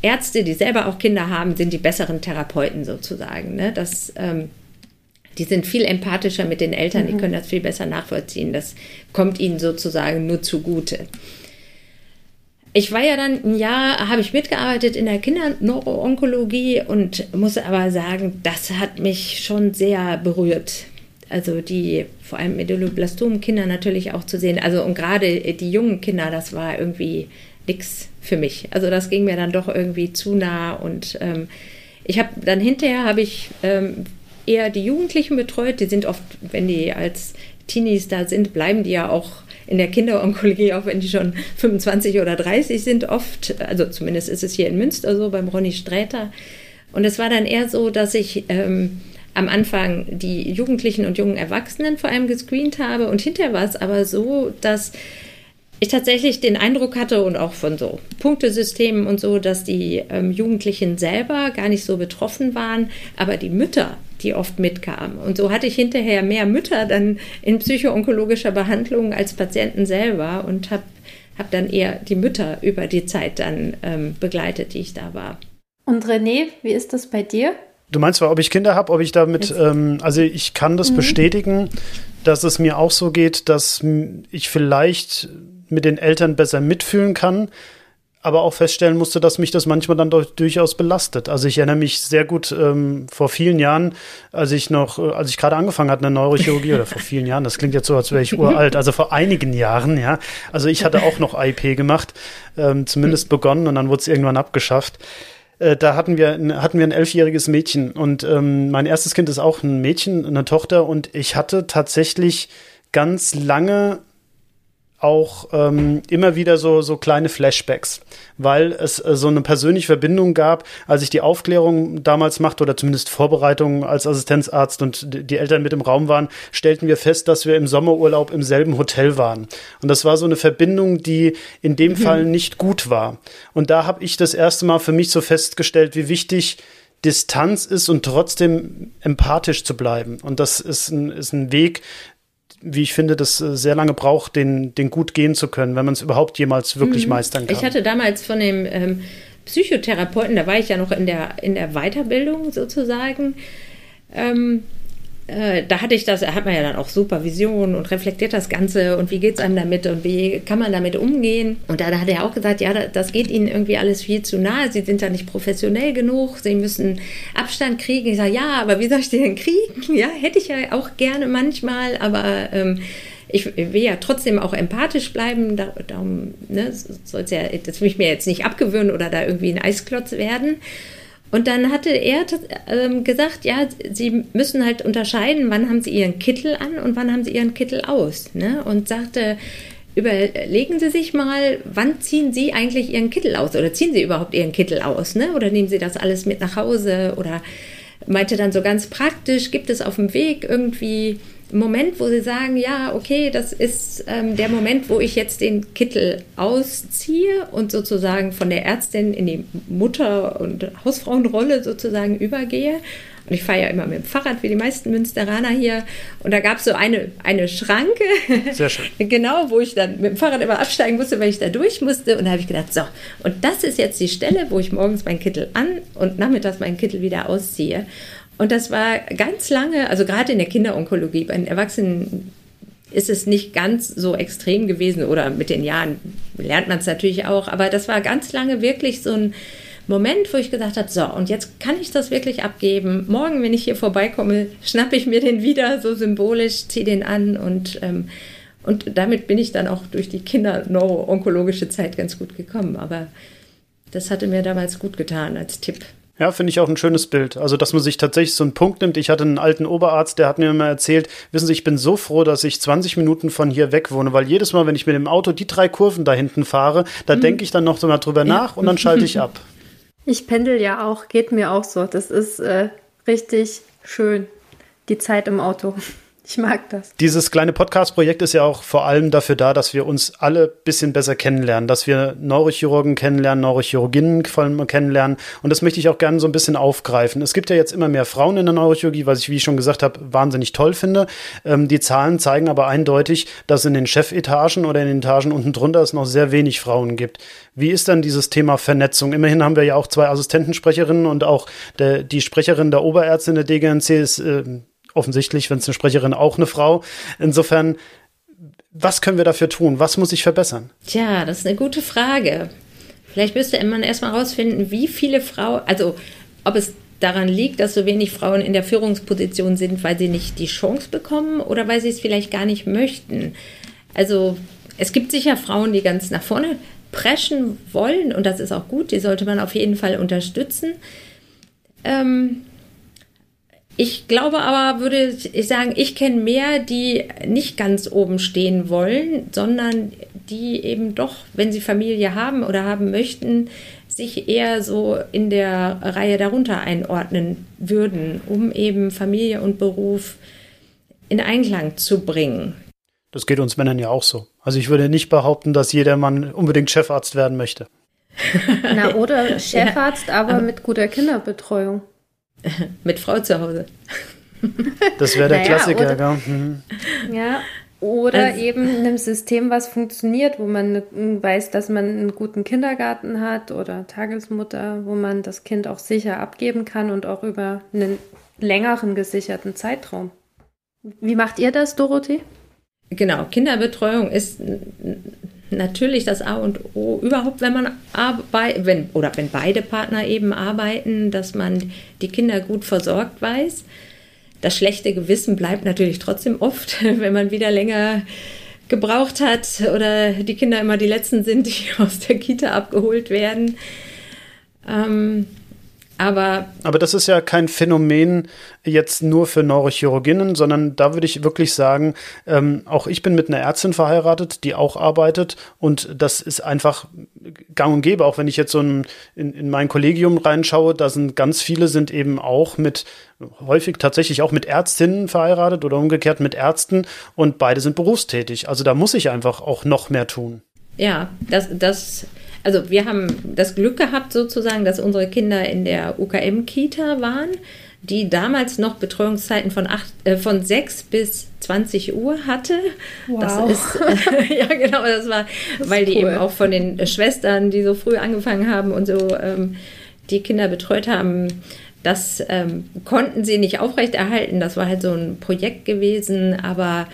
C: Ärzte, die selber auch Kinder haben, sind die besseren Therapeuten sozusagen, ne? Das, ähm, die sind viel empathischer mit den Eltern, mhm. die können das viel besser nachvollziehen. Das kommt ihnen sozusagen nur zugute. Ich war ja dann ein Jahr, habe ich mitgearbeitet in der Kinderneuroonkologie und muss aber sagen, das hat mich schon sehr berührt. Also die vor allem Medulloblastom-Kinder natürlich auch zu sehen. Also und gerade die jungen Kinder, das war irgendwie nichts für mich. Also das ging mir dann doch irgendwie zu nah und ähm, ich habe dann hinterher habe ich ähm, eher die Jugendlichen betreut. Die sind oft, wenn die als Teenies da sind, bleiben die ja auch in der Kinderonkologie, auch wenn die schon 25 oder 30 sind, oft, also zumindest ist es hier in Münster so, beim Ronny Sträter. Und es war dann eher so, dass ich ähm, am Anfang die Jugendlichen und jungen Erwachsenen vor allem gescreent habe. Und hinterher war es aber so, dass ich tatsächlich den Eindruck hatte und auch von so Punktesystemen und so, dass die ähm, Jugendlichen selber gar nicht so betroffen waren, aber die Mütter, die oft mitkamen. Und so hatte ich hinterher mehr Mütter dann in psychoonkologischer Behandlung als Patienten selber und habe hab dann eher die Mütter über die Zeit dann ähm, begleitet, die ich da war.
B: Und René, wie ist das bei dir?
A: Du meinst zwar, ob ich Kinder habe, ob ich damit, ähm, also ich kann das mhm. bestätigen, dass es mir auch so geht, dass ich vielleicht mit den Eltern besser mitfühlen kann, aber auch feststellen musste, dass mich das manchmal dann durchaus belastet. Also ich erinnere mich sehr gut ähm, vor vielen Jahren, als ich noch, äh, als ich gerade angefangen hatte, eine Neurochirurgie oder vor vielen Jahren, das klingt jetzt so, als wäre ich (laughs) uralt, also vor einigen Jahren, ja. Also ich hatte auch noch IP gemacht, ähm, zumindest begonnen und dann wurde es irgendwann abgeschafft. Äh, da hatten wir, hatten wir ein elfjähriges Mädchen und ähm, mein erstes Kind ist auch ein Mädchen, eine Tochter und ich hatte tatsächlich ganz lange auch ähm, immer wieder so, so kleine Flashbacks, weil es äh, so eine persönliche Verbindung gab, als ich die Aufklärung damals machte oder zumindest Vorbereitungen als Assistenzarzt und die Eltern mit im Raum waren, stellten wir fest, dass wir im Sommerurlaub im selben Hotel waren. Und das war so eine Verbindung, die in dem mhm. Fall nicht gut war. Und da habe ich das erste Mal für mich so festgestellt, wie wichtig Distanz ist und trotzdem empathisch zu bleiben. Und das ist ein, ist ein Weg, wie ich finde, das äh, sehr lange braucht, den, den gut gehen zu können, wenn man es überhaupt jemals wirklich mhm. meistern kann.
C: Ich hatte damals von dem ähm, Psychotherapeuten, da war ich ja noch in der, in der Weiterbildung sozusagen, ähm, äh, da hatte ich das, hat man ja dann auch Supervision und reflektiert das Ganze und wie geht es einem damit und wie kann man damit umgehen. Und da, hat er auch gesagt, ja, das geht Ihnen irgendwie alles viel zu nahe, Sie sind da nicht professionell genug, Sie müssen Abstand kriegen. Ich sage, ja, aber wie soll ich den denn kriegen? (laughs) Ja, hätte ich ja auch gerne manchmal, aber ähm, ich will ja trotzdem auch empathisch bleiben, darum ne, soll's ja, das will ich mir jetzt nicht abgewöhnen oder da irgendwie ein Eisklotz werden. Und dann hatte er ähm, gesagt, ja, sie müssen halt unterscheiden, wann haben sie ihren Kittel an und wann haben sie ihren Kittel aus. Ne? Und sagte, überlegen Sie sich mal, wann ziehen Sie eigentlich Ihren Kittel aus oder ziehen Sie überhaupt Ihren Kittel aus, ne? Oder nehmen Sie das alles mit nach Hause oder meinte dann so ganz praktisch, gibt es auf dem Weg irgendwie Moment, wo sie sagen, ja, okay, das ist ähm, der Moment, wo ich jetzt den Kittel ausziehe und sozusagen von der Ärztin in die Mutter- und Hausfrauenrolle sozusagen übergehe. Und ich fahre ja immer mit dem Fahrrad, wie die meisten Münsteraner hier. Und da gab es so eine, eine Schranke.
A: Sehr schön. (laughs)
C: genau, wo ich dann mit dem Fahrrad immer absteigen musste, weil ich da durch musste. Und da habe ich gedacht, so, und das ist jetzt die Stelle, wo ich morgens meinen Kittel an und nachmittags meinen Kittel wieder ausziehe. Und das war ganz lange, also gerade in der Kinderonkologie, bei den Erwachsenen ist es nicht ganz so extrem gewesen oder mit den Jahren lernt man es natürlich auch, aber das war ganz lange wirklich so ein Moment, wo ich gesagt habe, so, und jetzt kann ich das wirklich abgeben. Morgen, wenn ich hier vorbeikomme, schnappe ich mir den wieder so symbolisch, ziehe den an und, ähm, und damit bin ich dann auch durch die Kinder-neuro-onkologische Zeit ganz gut gekommen. Aber das hatte mir damals gut getan als Tipp.
A: Ja, finde ich auch ein schönes Bild. Also, dass man sich tatsächlich so einen Punkt nimmt. Ich hatte einen alten Oberarzt, der hat mir immer erzählt, wissen Sie, ich bin so froh, dass ich 20 Minuten von hier weg wohne, weil jedes Mal, wenn ich mit dem Auto die drei Kurven da hinten fahre, da mhm. denke ich dann noch so mal drüber ja. nach und dann schalte ich (laughs) ab.
B: Ich pendel ja auch, geht mir auch so. Das ist äh, richtig schön, die Zeit im Auto. Ich mag das.
A: Dieses kleine Podcast-Projekt ist ja auch vor allem dafür da, dass wir uns alle ein bisschen besser kennenlernen, dass wir Neurochirurgen kennenlernen, Neurochirurginnen vor allem kennenlernen. Und das möchte ich auch gerne so ein bisschen aufgreifen. Es gibt ja jetzt immer mehr Frauen in der Neurochirurgie, was ich, wie ich schon gesagt habe, wahnsinnig toll finde. Ähm, die Zahlen zeigen aber eindeutig, dass in den Chefetagen oder in den Etagen unten drunter es noch sehr wenig Frauen gibt. Wie ist dann dieses Thema Vernetzung? Immerhin haben wir ja auch zwei Assistentensprecherinnen und auch der, die Sprecherin der Oberärztin der DGNC ist äh, offensichtlich, wenn es eine Sprecherin auch eine Frau. Insofern, was können wir dafür tun? Was muss ich verbessern?
C: Tja, das ist eine gute Frage. Vielleicht müsste man erstmal herausfinden, wie viele Frauen, also ob es daran liegt, dass so wenig Frauen in der Führungsposition sind, weil sie nicht die Chance bekommen oder weil sie es vielleicht gar nicht möchten. Also es gibt sicher Frauen, die ganz nach vorne preschen wollen und das ist auch gut, die sollte man auf jeden Fall unterstützen. Ähm, ich glaube aber, würde ich sagen, ich kenne mehr, die nicht ganz oben stehen wollen, sondern die eben doch, wenn sie Familie haben oder haben möchten, sich eher so in der Reihe darunter einordnen würden, um eben Familie und Beruf in Einklang zu bringen.
A: Das geht uns Männern ja auch so. Also ich würde nicht behaupten, dass jeder Mann unbedingt Chefarzt werden möchte.
B: Na, oder (laughs) Chefarzt, ja, aber, aber mit guter Kinderbetreuung. (laughs)
C: mit Frau zu Hause.
A: Das wäre der naja, Klassiker, oder, mhm.
B: Ja, oder also, eben einem System, was funktioniert, wo man weiß, dass man einen guten Kindergarten hat oder Tagesmutter, wo man das Kind auch sicher abgeben kann und auch über einen längeren gesicherten Zeitraum. Wie macht ihr das, Dorothee?
C: Genau, Kinderbetreuung ist natürlich das A und O überhaupt, wenn man arbeitet, wenn, oder wenn beide Partner eben arbeiten, dass man die Kinder gut versorgt weiß. Das schlechte Gewissen bleibt natürlich trotzdem oft, (laughs) wenn man wieder länger gebraucht hat oder die Kinder immer die Letzten sind, die (laughs) aus der Kita abgeholt werden. Ähm, aber,
A: Aber das ist ja kein Phänomen jetzt nur für Neurochirurginnen, sondern da würde ich wirklich sagen, ähm, auch ich bin mit einer Ärztin verheiratet, die auch arbeitet und das ist einfach gang und gäbe, auch wenn ich jetzt so ein, in, in mein Kollegium reinschaue, da sind ganz viele sind eben auch mit, häufig tatsächlich auch mit Ärztinnen verheiratet oder umgekehrt mit Ärzten und beide sind berufstätig. Also da muss ich einfach auch noch mehr tun.
C: Ja, das, das also wir haben das Glück gehabt sozusagen, dass unsere Kinder in der UKM-Kita waren, die damals noch Betreuungszeiten von, acht, äh, von 6 bis 20 Uhr hatte. Wow. Das ist, äh, (laughs) ja genau, das war, das weil die cool. eben auch von den Schwestern, die so früh angefangen haben und so ähm, die Kinder betreut haben, das ähm, konnten sie nicht aufrechterhalten. Das war halt so ein Projekt gewesen, aber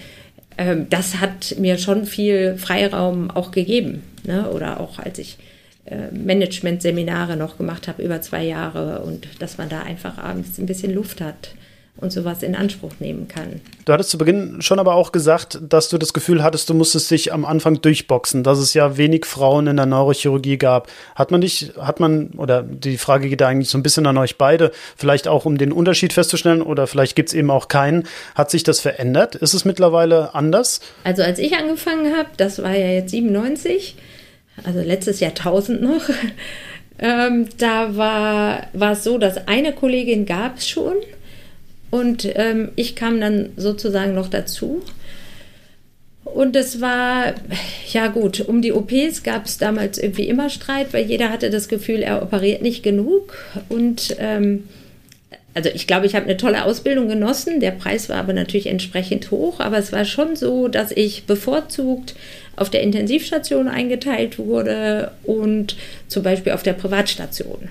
C: ähm, das hat mir schon viel Freiraum auch gegeben. Ne? Oder auch als ich äh, Management-Seminare noch gemacht habe über zwei Jahre und dass man da einfach abends ein bisschen Luft hat und sowas in Anspruch nehmen kann.
A: Du hattest zu Beginn schon aber auch gesagt, dass du das Gefühl hattest, du musstest dich am Anfang durchboxen, dass es ja wenig Frauen in der Neurochirurgie gab. Hat man dich, hat man, oder die Frage geht eigentlich so ein bisschen an euch beide, vielleicht auch um den Unterschied festzustellen oder vielleicht gibt es eben auch keinen. Hat sich das verändert? Ist es mittlerweile anders?
C: Also als ich angefangen habe, das war ja jetzt 97, also letztes Jahrtausend noch, (laughs) ähm, da war, war es so, dass eine Kollegin gab es schon und ähm, ich kam dann sozusagen noch dazu. Und es war, ja gut, um die OPs gab es damals irgendwie immer Streit, weil jeder hatte das Gefühl, er operiert nicht genug. Und ähm, also ich glaube, ich habe eine tolle Ausbildung genossen. Der Preis war aber natürlich entsprechend hoch. Aber es war schon so, dass ich bevorzugt auf der Intensivstation eingeteilt wurde und zum Beispiel auf der Privatstation.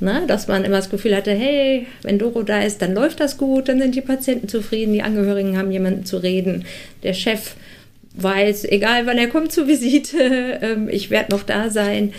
C: Ne? Dass man immer das Gefühl hatte, hey, wenn Doro da ist, dann läuft das gut, dann sind die Patienten zufrieden, die Angehörigen haben jemanden zu reden, der Chef weiß, egal wann er kommt zur Visite, (laughs) ähm, ich werde noch da sein.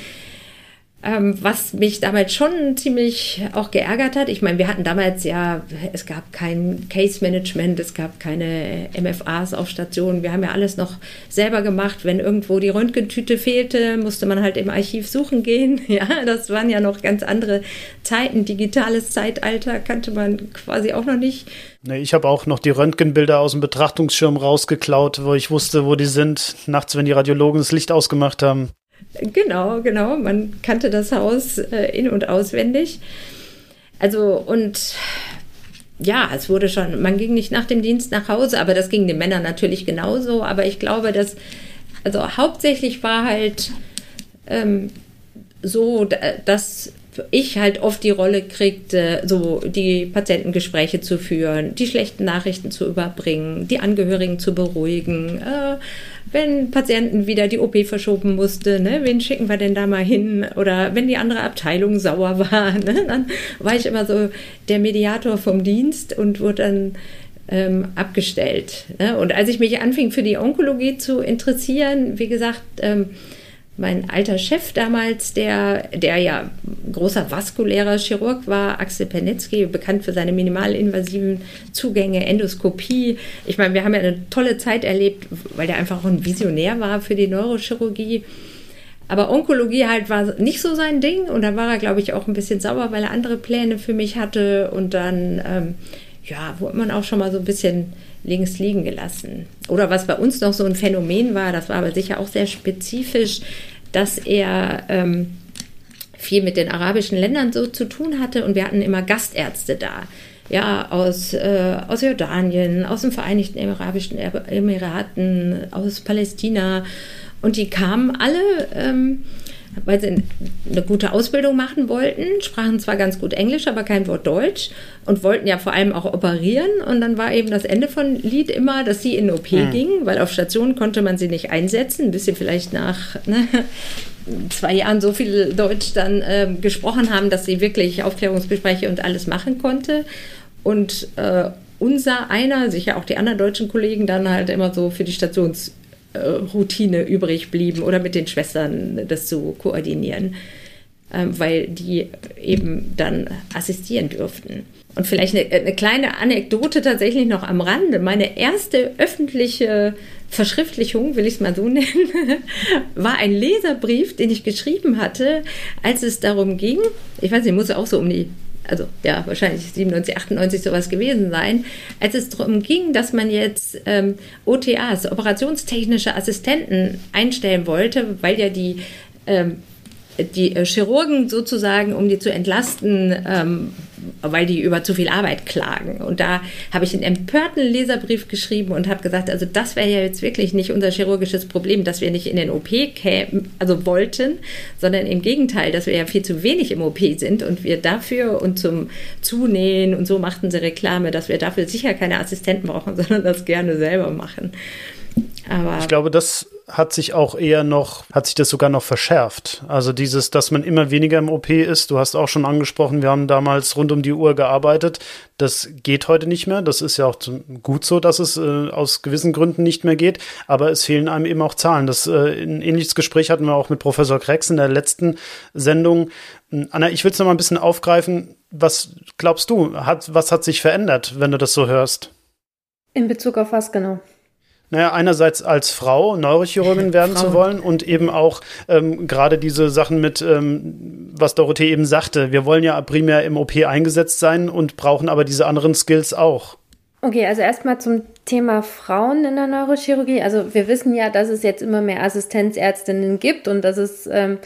C: Ähm, was mich damals schon ziemlich auch geärgert hat. Ich meine, wir hatten damals ja, es gab kein Case Management, es gab keine MFAs auf Stationen. Wir haben ja alles noch selber gemacht. Wenn irgendwo die Röntgentüte fehlte, musste man halt im Archiv suchen gehen. (laughs) Ja, das waren ja noch ganz andere Zeiten. Digitales Zeitalter kannte man quasi auch noch nicht.
A: Nee, ich habe auch noch die Röntgenbilder aus dem Betrachtungsschirm rausgeklaut, wo ich wusste, wo die sind, nachts, wenn die Radiologen das Licht ausgemacht haben.
C: Genau, genau. Man kannte das Haus äh, in- und auswendig. Also, und ja, es wurde schon, man ging nicht nach dem Dienst nach Hause, aber das ging den Männern natürlich genauso. Aber ich glaube, dass, also hauptsächlich war halt ähm, so, dass ich halt oft die Rolle kriegte, so die Patientengespräche zu führen, die schlechten Nachrichten zu überbringen, die Angehörigen zu beruhigen. Äh, wenn Patienten wieder die OP verschoben musste, ne, wen schicken wir denn da mal hin? Oder wenn die andere Abteilung sauer (laughs) war, ne, dann war ich immer so der Mediator vom Dienst und wurde dann ähm, abgestellt. Ne? Und als ich mich anfing für die Onkologie zu interessieren, wie gesagt, ähm, mein alter Chef damals, der, der ja großer vaskulärer Chirurg war, Axel Pernetzky, bekannt für seine minimalinvasiven Zugänge, Endoskopie. Ich meine, wir haben ja eine tolle Zeit erlebt, weil der einfach auch ein Visionär war für die Neurochirurgie. Aber Onkologie halt war nicht so sein Ding und da war er, glaube ich, auch ein bisschen sauer, weil er andere Pläne für mich hatte und dann, ähm, ja, wurde man auch schon mal so ein bisschen links liegen gelassen. Oder was bei uns noch so ein Phänomen war, das war aber sicher auch sehr spezifisch, dass er ähm, viel mit den arabischen Ländern so zu tun hatte und wir hatten immer Gastärzte da. Ja, aus, äh, aus Jordanien, aus den Vereinigten Arabischen Emiraten, aus Palästina. Und die kamen alle ähm, weil sie eine gute Ausbildung machen wollten, sprachen zwar ganz gut Englisch, aber kein Wort Deutsch und wollten ja vor allem auch operieren. Und dann war eben das Ende von Lied immer, dass sie in OP mhm. gingen, weil auf Station konnte man sie nicht einsetzen, bis sie vielleicht nach ne, zwei Jahren so viel Deutsch dann äh, gesprochen haben, dass sie wirklich Aufklärungsgespräche und alles machen konnte. Und äh, unser einer, sicher auch die anderen deutschen Kollegen, dann halt immer so für die Stations Routine übrig blieben oder mit den Schwestern das zu koordinieren, ähm, weil die eben dann assistieren dürften. Und vielleicht eine, eine, kleine Anekdote tatsächlich noch am Rande. Meine erste öffentliche Verschriftlichung, will ich es mal so (laughs) nennen, war ein Leserbrief, den ich geschrieben hatte, als es darum ging, ich weiß nicht, muss auch so um die also ja, wahrscheinlich 97, 98 sowas gewesen sein, als es darum ging, dass man jetzt ähm, OTAs, operationstechnische Assistenten, einstellen wollte, weil ja die ähm, die äh, Chirurgen sozusagen, um die zu entlasten, ähm, weil die über zu viel Arbeit klagen. Und da habe ich einen empörten Leserbrief geschrieben und habe gesagt, also das wäre ja jetzt wirklich nicht unser chirurgisches Problem, dass wir nicht in den OP kämen, also wollten, sondern im Gegenteil, dass wir ja viel zu wenig im OP sind und wir dafür und zum Zunähen und so machten sie Reklame, dass wir dafür sicher keine Assistenten brauchen, (laughs) sondern das gerne selber machen.
A: Aber ich glaube, das hat sich auch eher noch, hat sich das sogar noch verschärft. Also dieses, dass man immer weniger im OP ist. Du hast auch schon angesprochen, wir haben damals rund um die Uhr gearbeitet. Das geht heute nicht mehr. Das ist ja auch gut so, dass es äh, aus gewissen Gründen nicht mehr geht. Aber es fehlen einem eben auch Zahlen. Das, äh, ein ähnliches Gespräch hatten wir auch mit Professor Krex in der letzten Sendung. Anna, ich will es noch mal ein bisschen aufgreifen. Was glaubst du? Hat, was hat sich verändert, wenn du das so hörst?
B: In Bezug auf was genau?
A: Naja, einerseits als Frau Neurochirurgin (laughs) werden Frauen. zu wollen und eben auch ähm, gerade diese Sachen mit, ähm, was Dorothee eben sagte, wir wollen ja primär im OP eingesetzt sein und brauchen aber diese anderen Skills auch.
B: Okay, also erstmal zum Thema Frauen in der Neurochirurgie. Also wir wissen ja, dass es jetzt immer mehr Assistenzärztinnen gibt und dass es ähm,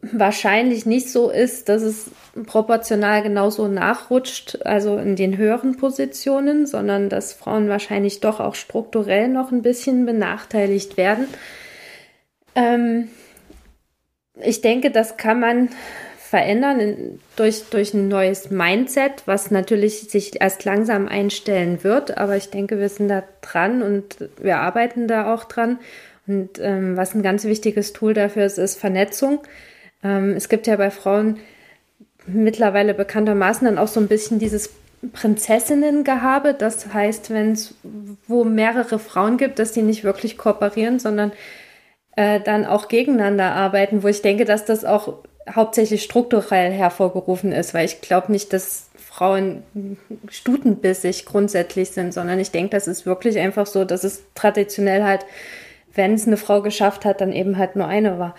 B: wahrscheinlich nicht so ist, dass es proportional genauso nachrutscht, also in den höheren Positionen, sondern dass Frauen wahrscheinlich doch auch strukturell noch ein bisschen benachteiligt werden. Ähm, ich denke, das kann man verändern in, durch, durch ein neues Mindset, was natürlich sich erst langsam einstellen wird. Aber ich denke, wir sind da dran und wir arbeiten da auch dran. Und ähm, was ein ganz wichtiges Tool dafür ist, ist Vernetzung. Ähm, es gibt ja bei Frauen mittlerweile bekanntermaßen dann auch so ein bisschen dieses Prinzessinnengehabe. Das heißt, wenn es wo mehrere Frauen gibt, dass die nicht wirklich kooperieren, sondern äh, dann auch gegeneinander arbeiten, wo ich denke, dass das auch hauptsächlich strukturell hervorgerufen ist, weil ich glaube nicht, dass Frauen stutenbissig grundsätzlich sind, sondern ich denke, das ist wirklich einfach so, dass es traditionell halt, wenn es eine Frau geschafft hat, dann eben halt nur eine war.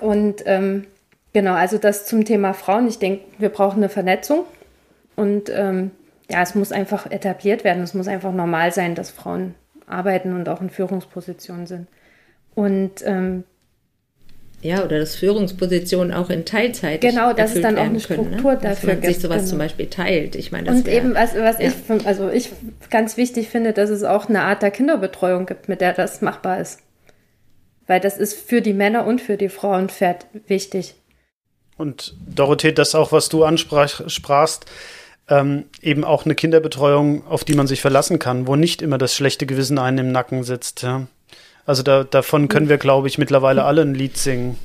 B: Und ähm, Genau, also das zum Thema Frauen. Ich denke, wir brauchen eine Vernetzung und ähm, ja, es muss einfach etabliert werden. Es muss einfach normal sein, dass Frauen arbeiten und auch in Führungspositionen sind. Und ähm,
C: ja, oder dass Führungspositionen auch in Teilzeit.
B: Genau, dass es dann auch eine Struktur können, ne? dafür dass
C: man sich sowas genau. zum Beispiel teilt. Ich meine,
B: und eben, was, was ja. ich, also ich ganz wichtig finde, dass es auch eine Art der Kinderbetreuung gibt, mit der das machbar ist. Weil das ist für die Männer und für die Frauen wichtig.
A: Und Dorothee, das auch, was du ansprachst, ähm, eben auch eine Kinderbetreuung, auf die man sich verlassen kann, wo nicht immer das schlechte Gewissen einem im Nacken sitzt. Ja? Also da, davon können wir, glaube ich, mittlerweile alle ein Lied singen.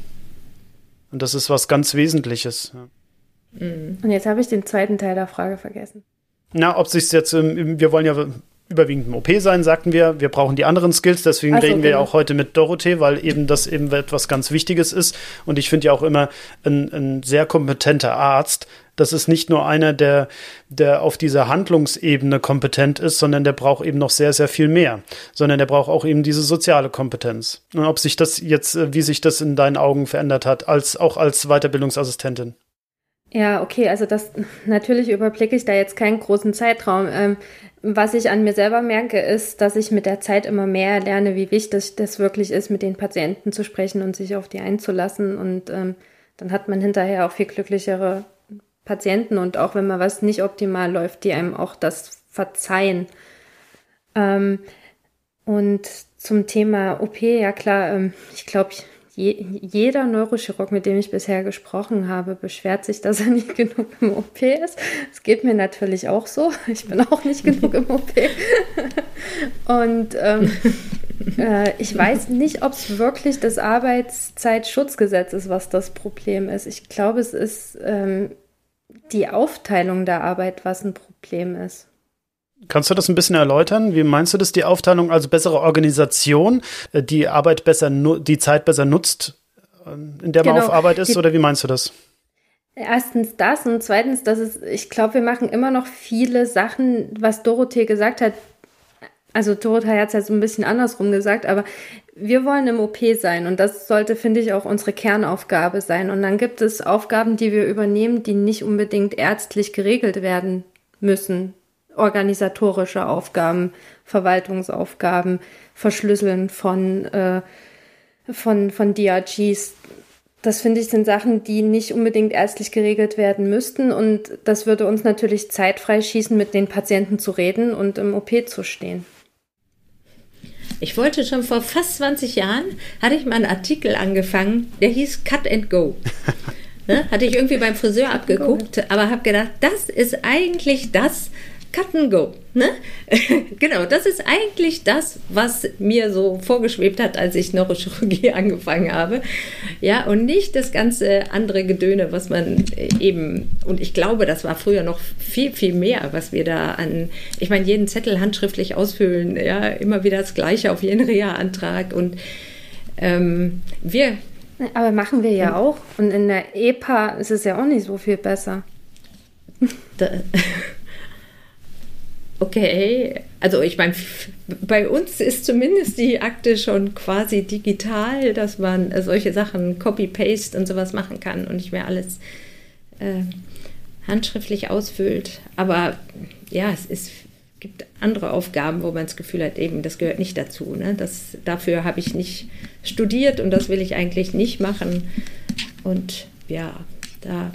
A: Und das ist was ganz Wesentliches. Ja.
B: Und jetzt habe ich den zweiten Teil der Frage vergessen.
A: Na, ob sich jetzt, wir wollen ja überwiegend im OP sein, sagten wir. Wir brauchen die anderen Skills, deswegen also, reden wir ja genau. auch heute mit Dorothee, weil eben das eben etwas ganz Wichtiges ist. Und ich finde ja auch immer ein, ein sehr kompetenter Arzt das ist nicht nur einer, der, der auf dieser Handlungsebene kompetent ist, sondern der braucht eben noch sehr, sehr viel mehr, sondern der braucht auch eben diese soziale Kompetenz. Und ob sich das jetzt, äh, wie sich das in deinen Augen verändert hat, als, auch als Weiterbildungsassistentin.
B: Ja, okay, also das natürlich überblicke ich da jetzt keinen großen Zeitraum. Ähm, was ich an mir selber merke, ist, dass ich mit der Zeit immer mehr lerne, wie wichtig das wirklich ist, mit den Patienten zu sprechen und sich auf die einzulassen. Und ähm, dann hat man hinterher auch viel glücklichere Patienten und auch wenn mal was nicht optimal läuft, die einem auch das verzeihen. Ähm, und zum Thema OP, ja klar, ähm, ich glaube, je, jeder Neurochirurg, mit dem ich bisher gesprochen habe, beschwert sich, dass er nicht (laughs) genug im OP ist. Es geht mir natürlich auch so. Ich bin auch nicht genug im OP. (laughs) Und ähm, (laughs) äh, ich weiß nicht, ob es wirklich das Arbeitszeitschutzgesetz ist, was das Problem ist. Ich glaube, es ist ähm, die Aufteilung der Arbeit, was ein Problem ist.
A: Kannst du das ein bisschen erläutern? Wie meinst du das, die Aufteilung? Also bessere Organisation, äh, die Arbeit besser, die Zeit besser nutzt, ähm, in der genau. man auf Arbeit ist, die, oder wie meinst du das?
B: Erstens das und zweitens, dass es, ich glaube, wir machen immer noch viele Sachen, was Dorothee gesagt hat. Also Dorothee hat es ja so ein bisschen andersrum gesagt, aber wir wollen im OP sein und das sollte, finde ich, auch unsere Kernaufgabe sein. Und dann gibt es Aufgaben, die wir übernehmen, die nicht unbedingt ärztlich geregelt werden müssen. Organisatorische Aufgaben, Verwaltungsaufgaben, Verschlüsseln von, äh, von, von DRGs. Das finde ich sind Sachen, die nicht unbedingt ärztlich geregelt werden müssten. Und das würde uns natürlich Zeit freischießen, mit den Patienten zu reden und im OP zu stehen.
C: Ich wollte schon vor fast 20 Jahren, hatte ich mal einen Artikel angefangen, der hieß Cut and Go. (laughs) ne? Hatte ich irgendwie beim Friseur abgeguckt, aber habe gedacht, das ist eigentlich das, Cut and Go. Ne? (laughs) genau, das ist eigentlich das, was mir so vorgeschwebt hat, als ich Neurochirurgie (laughs) angefangen habe. Ja, und nicht das ganze andere Gedöne, was man eben, und ich glaube, das war früher noch viel, viel mehr, was wir da an, ich meine, jeden Zettel handschriftlich ausfüllen, ja, immer wieder das Gleiche auf jeden Reha-Antrag und ähm, wir.
B: Aber machen wir ja auch. Und in der EPA ist es ja auch nicht so viel besser. (laughs)
C: Okay, also ich meine, bei uns ist zumindest die Akte schon quasi digital, dass man solche Sachen Copy-Paste und sowas machen kann und nicht mehr alles äh, handschriftlich ausfüllt. Aber ja, es ist, gibt andere Aufgaben, wo man das Gefühl hat, eben, das gehört nicht dazu. Ne? Das, dafür habe ich nicht studiert und das will ich eigentlich nicht machen. Und ja, da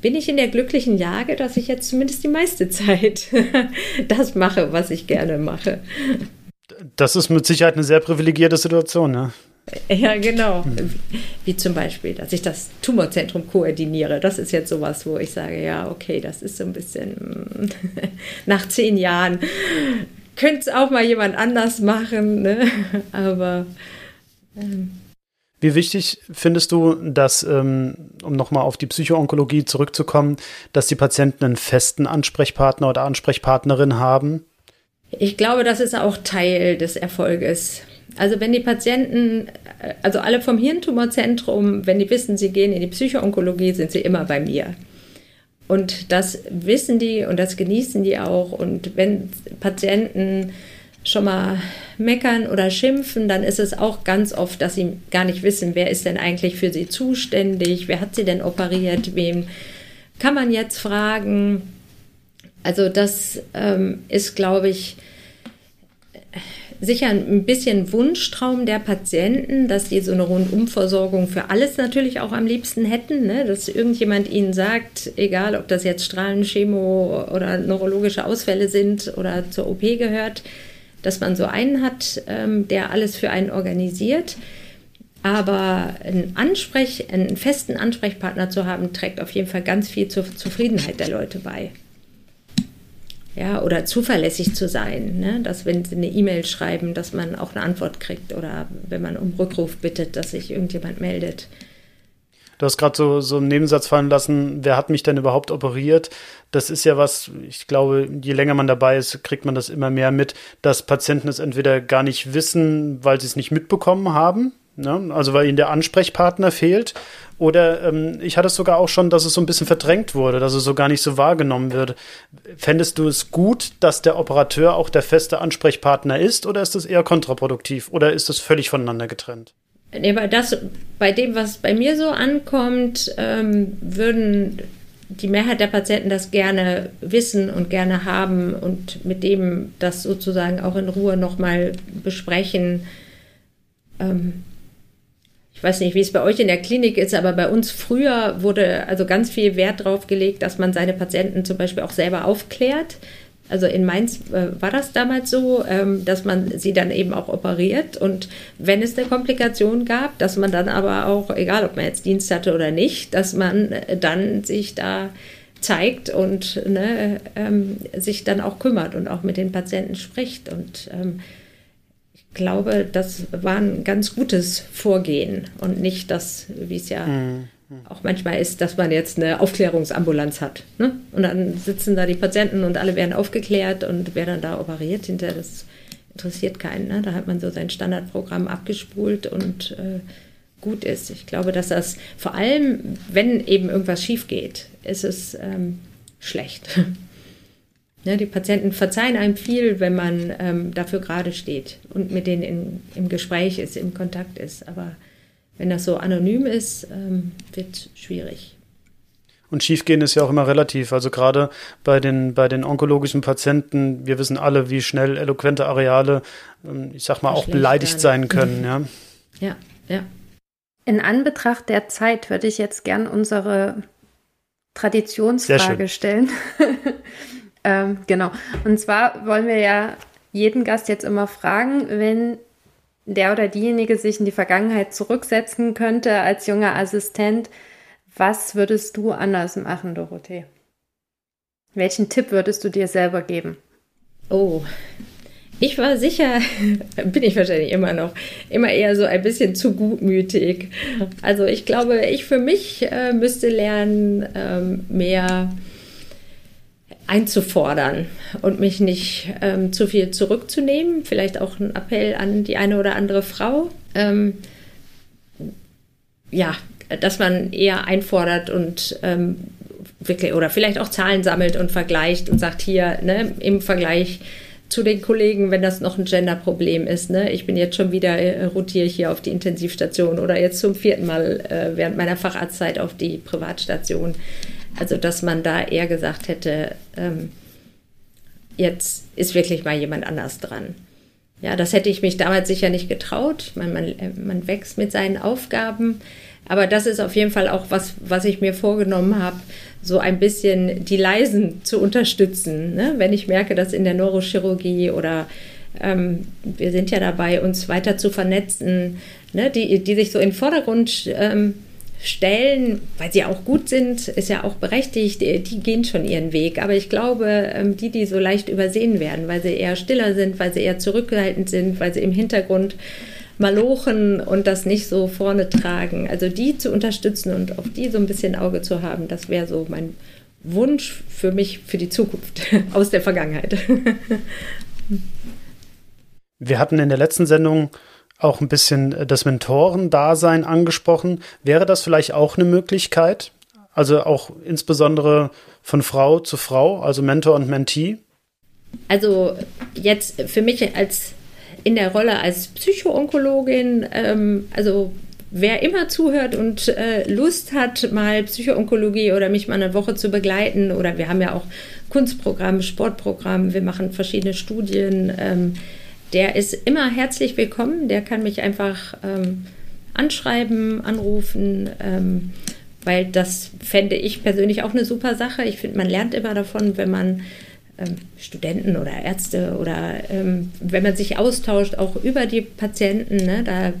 C: bin ich in der glücklichen Lage, dass ich jetzt zumindest die meiste Zeit (laughs) das mache, was ich gerne mache.
A: Das ist mit Sicherheit eine sehr privilegierte Situation, ne?
C: Ja, genau. Hm. Wie zum Beispiel, dass ich das Tumorzentrum koordiniere. Das ist jetzt sowas, wo ich sage, ja, okay, das ist so ein bisschen (laughs) nach zehn Jahren. Könnte es auch mal jemand anders machen, ne? (laughs) aber
A: ähm, wie wichtig findest du, dass, ähm, um nochmal auf die Psychoonkologie zurückzukommen, dass die Patienten einen festen Ansprechpartner oder Ansprechpartnerin haben?
C: Ich glaube, das ist auch Teil des Erfolges. Also wenn die Patienten, äh, also alle vom Hirntumorzentrum, wenn die wissen, sie gehen in die Psychoonkologie, sind sie immer bei mir. Und das wissen die und das genießen die auch. Und wenn Patienten schon mal meckern oder schimpfen, dann ist es auch ganz oft, dass sie gar nicht wissen, wer ist denn eigentlich für sie zuständig, wer hat sie denn operiert, wem kann man jetzt fragen. Also das ähm, ist, glaube ich, sicher ein bisschen Wunschtraum der Patienten, dass sie so eine Rundumversorgung für alles natürlich auch am liebsten hätten, ne? dass irgendjemand ihnen sagt, egal ob das jetzt Strahlen, Chemo oder neurologische Ausfälle sind oder zur OP gehört, dass man so einen hat, ähm, der alles für einen organisiert. Aber einen, Ansprech, einen festen Ansprechpartner zu haben, trägt auf jeden Fall ganz viel zur Zufriedenheit der Leute bei. Ja, oder zuverlässig zu sein, ne? dass wenn sie eine E-Mail schreiben, dass man auch eine Antwort kriegt oder wenn man um Rückruf bittet, dass sich irgendjemand meldet.
A: Du hast gerade so, so einen Nebensatz fallen lassen, wer hat mich denn überhaupt operiert? Das ist ja was, ich glaube, je länger man dabei ist, kriegt man das immer mehr mit, dass Patienten es entweder gar nicht wissen, weil sie es nicht mitbekommen haben, ne? also weil ihnen der Ansprechpartner fehlt oder ähm, ich hatte es sogar auch schon, dass es so ein bisschen verdrängt wurde, dass es so gar nicht so wahrgenommen wird. Fändest du es gut, dass der Operateur auch der feste Ansprechpartner ist oder ist das eher kontraproduktiv oder ist das völlig voneinander getrennt?
C: Nee, bei, das, bei dem, was bei mir so ankommt, ähm, würden die Mehrheit der Patienten das gerne wissen und gerne haben und mit dem das sozusagen auch in Ruhe nochmal besprechen. Ähm, ich weiß nicht, wie es bei euch in der Klinik ist, aber bei uns früher wurde also ganz viel Wert darauf gelegt, dass man seine Patienten zum Beispiel auch selber aufklärt. Also in Mainz äh, war das damals so, ähm, dass man sie dann eben auch operiert und wenn es eine Komplikation gab, dass man dann aber auch, egal ob man jetzt Dienst hatte oder nicht, dass man äh, dann sich da zeigt und ne, ähm, sich dann auch kümmert und auch mit den Patienten spricht und ähm, glaube, das war ein ganz gutes Vorgehen und nicht das, wie es ja mhm. Auch manchmal ist, dass man jetzt eine Aufklärungsambulanz hat. Ne? Und dann sitzen da die Patienten und alle werden aufgeklärt und wer dann da operiert hinterher, das interessiert keinen. Ne? Da hat man so sein Standardprogramm abgespult und äh, gut ist. Ich glaube, dass das vor allem, wenn eben irgendwas schief geht, ist es ähm, schlecht. Ja, (laughs) die Patienten verzeihen einem viel, wenn man ähm, dafür gerade steht und mit denen in, im Gespräch ist, im Kontakt ist. Aber wenn das so anonym ist, ähm, wird schwierig.
A: Und schiefgehen ist ja auch immer relativ. Also gerade bei den, bei den onkologischen Patienten, wir wissen alle, wie schnell eloquente Areale, ähm, ich sag mal, auch beleidigt sein können. Ja, (laughs)
C: ja. ja.
B: In Anbetracht der Zeit würde ich jetzt gern unsere Traditionsfrage stellen. (laughs) Ähm, genau. Und zwar wollen wir ja jeden Gast jetzt immer fragen, wenn der oder diejenige sich in die Vergangenheit zurücksetzen könnte als junger Assistent, was würdest du anders machen, Dorothee? Welchen Tipp würdest du dir selber geben?
C: Oh, ich war sicher, (laughs) bin ich wahrscheinlich immer noch, immer eher so ein bisschen zu gutmütig. Also ich glaube, ich für mich äh, müsste lernen, ähm, mehr einzufordern und mich nicht ähm, zu viel zurückzunehmen. Vielleicht auch ein Appell an die eine oder andere Frau. Ähm, ja, dass man eher einfordert und ähm, wirklich oder vielleicht auch Zahlen sammelt und vergleicht und sagt hier ne, im Vergleich zu den Kollegen, wenn das noch ein Genderproblem ist. Ne? Ich bin jetzt schon wieder äh, rotiere hier auf die Intensivstation oder jetzt zum vierten Mal äh, während meiner Facharztzeit auf die Privatstation. Also, dass man da eher gesagt hätte, ähm, jetzt ist wirklich mal jemand anders dran. Ja, das hätte ich mich damals sicher nicht getraut. Meine, man, äh, man wächst mit seinen Aufgaben. Aber das ist auf jeden Fall auch was, was ich mir vorgenommen habe, so ein bisschen die Leisen zu unterstützen. Ne? Wenn ich merke, dass in der Neurochirurgie oder ähm, wir sind ja dabei, uns weiter zu vernetzen, ne? die, die sich so in den Vordergrund ähm, stellen, weil sie auch gut sind, ist ja auch berechtigt, die, die gehen schon ihren Weg. Aber ich glaube, ähm, die, die so leicht übersehen werden, weil sie eher stiller sind, weil sie eher zurückgehalten sind, weil sie im Hintergrund malochen und das nicht so vorne tragen. Also die zu unterstützen und auf die so ein bisschen Auge zu haben, das wäre so mein Wunsch für mich für die Zukunft (laughs) aus der Vergangenheit. (laughs)
A: Wir hatten in der letzten Sendung auch ein bisschen äh, das Mentorendasein angesprochen. Wäre das vielleicht auch eine Möglichkeit? Also auch insbesondere von Frau zu Frau, also Mentor und Mentee?
C: Also jetzt für mich als in der Rolle als Psychoonkologin, ähm, also wer immer zuhört und äh, Lust hat, mal Psychoonkologie oder mich mal eine Woche zu begleiten, oder wir haben ja auch Kunstprogramm, Sportprogramm, wir machen verschiedene Studien. Ähm, der ist immer herzlich willkommen. Der kann mich einfach ähm, anschreiben, anrufen, ähm, weil das fände ich persönlich auch eine super Sache. Ich finde, man lernt immer davon, wenn man ähm, Studenten oder Ärzte oder ähm, wenn man sich austauscht, auch über die Patienten, ne, da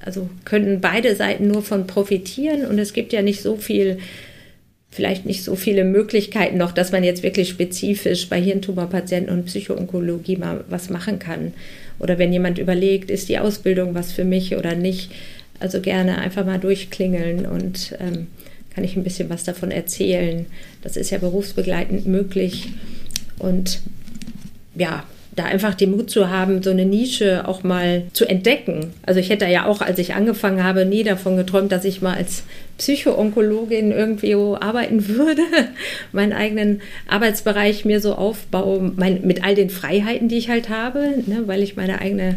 C: also können beide Seiten nur von profitieren und es gibt ja nicht so viel vielleicht nicht so viele Möglichkeiten noch, dass man jetzt wirklich spezifisch bei Hirntumorpatienten und Psychoonkologie mal was machen kann. Oder wenn jemand überlegt, ist die Ausbildung was für mich oder nicht. Also gerne einfach mal durchklingeln und ähm, kann ich ein bisschen was davon erzählen. Das ist ja berufsbegleitend möglich. Und ja, da einfach den Mut zu haben, so eine Nische auch mal zu entdecken. Also ich hätte ja auch, als ich angefangen habe, nie davon geträumt, dass ich mal als Psychoonkologin irgendwie arbeiten (laughs) würde, meinen eigenen Arbeitsbereich mir so aufbaue, mein, mit all den Freiheiten, die ich halt habe, ne, weil ich meine eigene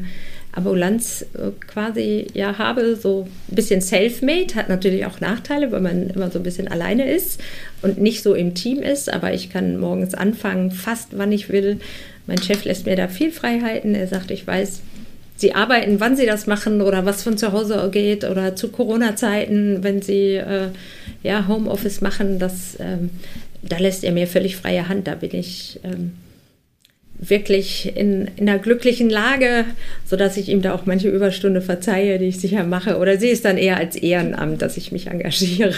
C: Ambulanz äh, quasi ja habe, so ein bisschen self-made, hat natürlich auch Nachteile, weil man immer so ein bisschen alleine ist und nicht so im Team ist, aber ich kann morgens anfangen, fast wann ich will. Mein Chef lässt mir da viel Freiheiten. Er sagt, ich weiß, Sie arbeiten, wann Sie das machen oder was von zu Hause geht oder zu Corona-Zeiten, wenn Sie äh, ja, Homeoffice machen, das, ähm, da lässt er mir völlig freie Hand. Da bin ich ähm, wirklich in, in einer glücklichen Lage, sodass ich ihm da auch manche Überstunde verzeihe, die ich sicher mache. Oder sehe es dann eher als Ehrenamt, dass ich mich engagiere.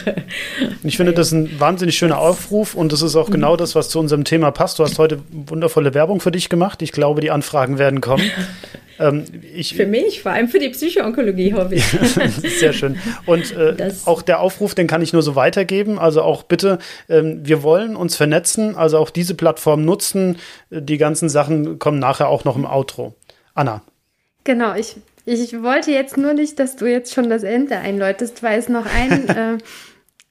A: Ich finde das ein wahnsinnig schöner Aufruf und das ist auch genau das, was zu unserem Thema passt. Du hast heute wundervolle Werbung für dich gemacht. Ich glaube, die Anfragen werden kommen. (laughs)
C: Ähm, ich, für mich, vor allem für die Psychoonkologie, hoffe ich. (laughs)
A: Sehr schön. Und äh, auch der Aufruf, den kann ich nur so weitergeben. Also auch bitte, ähm, wir wollen uns vernetzen, also auch diese Plattform nutzen. Die ganzen Sachen kommen nachher auch noch im Outro. Anna.
B: Genau, ich, ich wollte jetzt nur nicht, dass du jetzt schon das Ende einläutest, weil es noch ein (laughs) äh,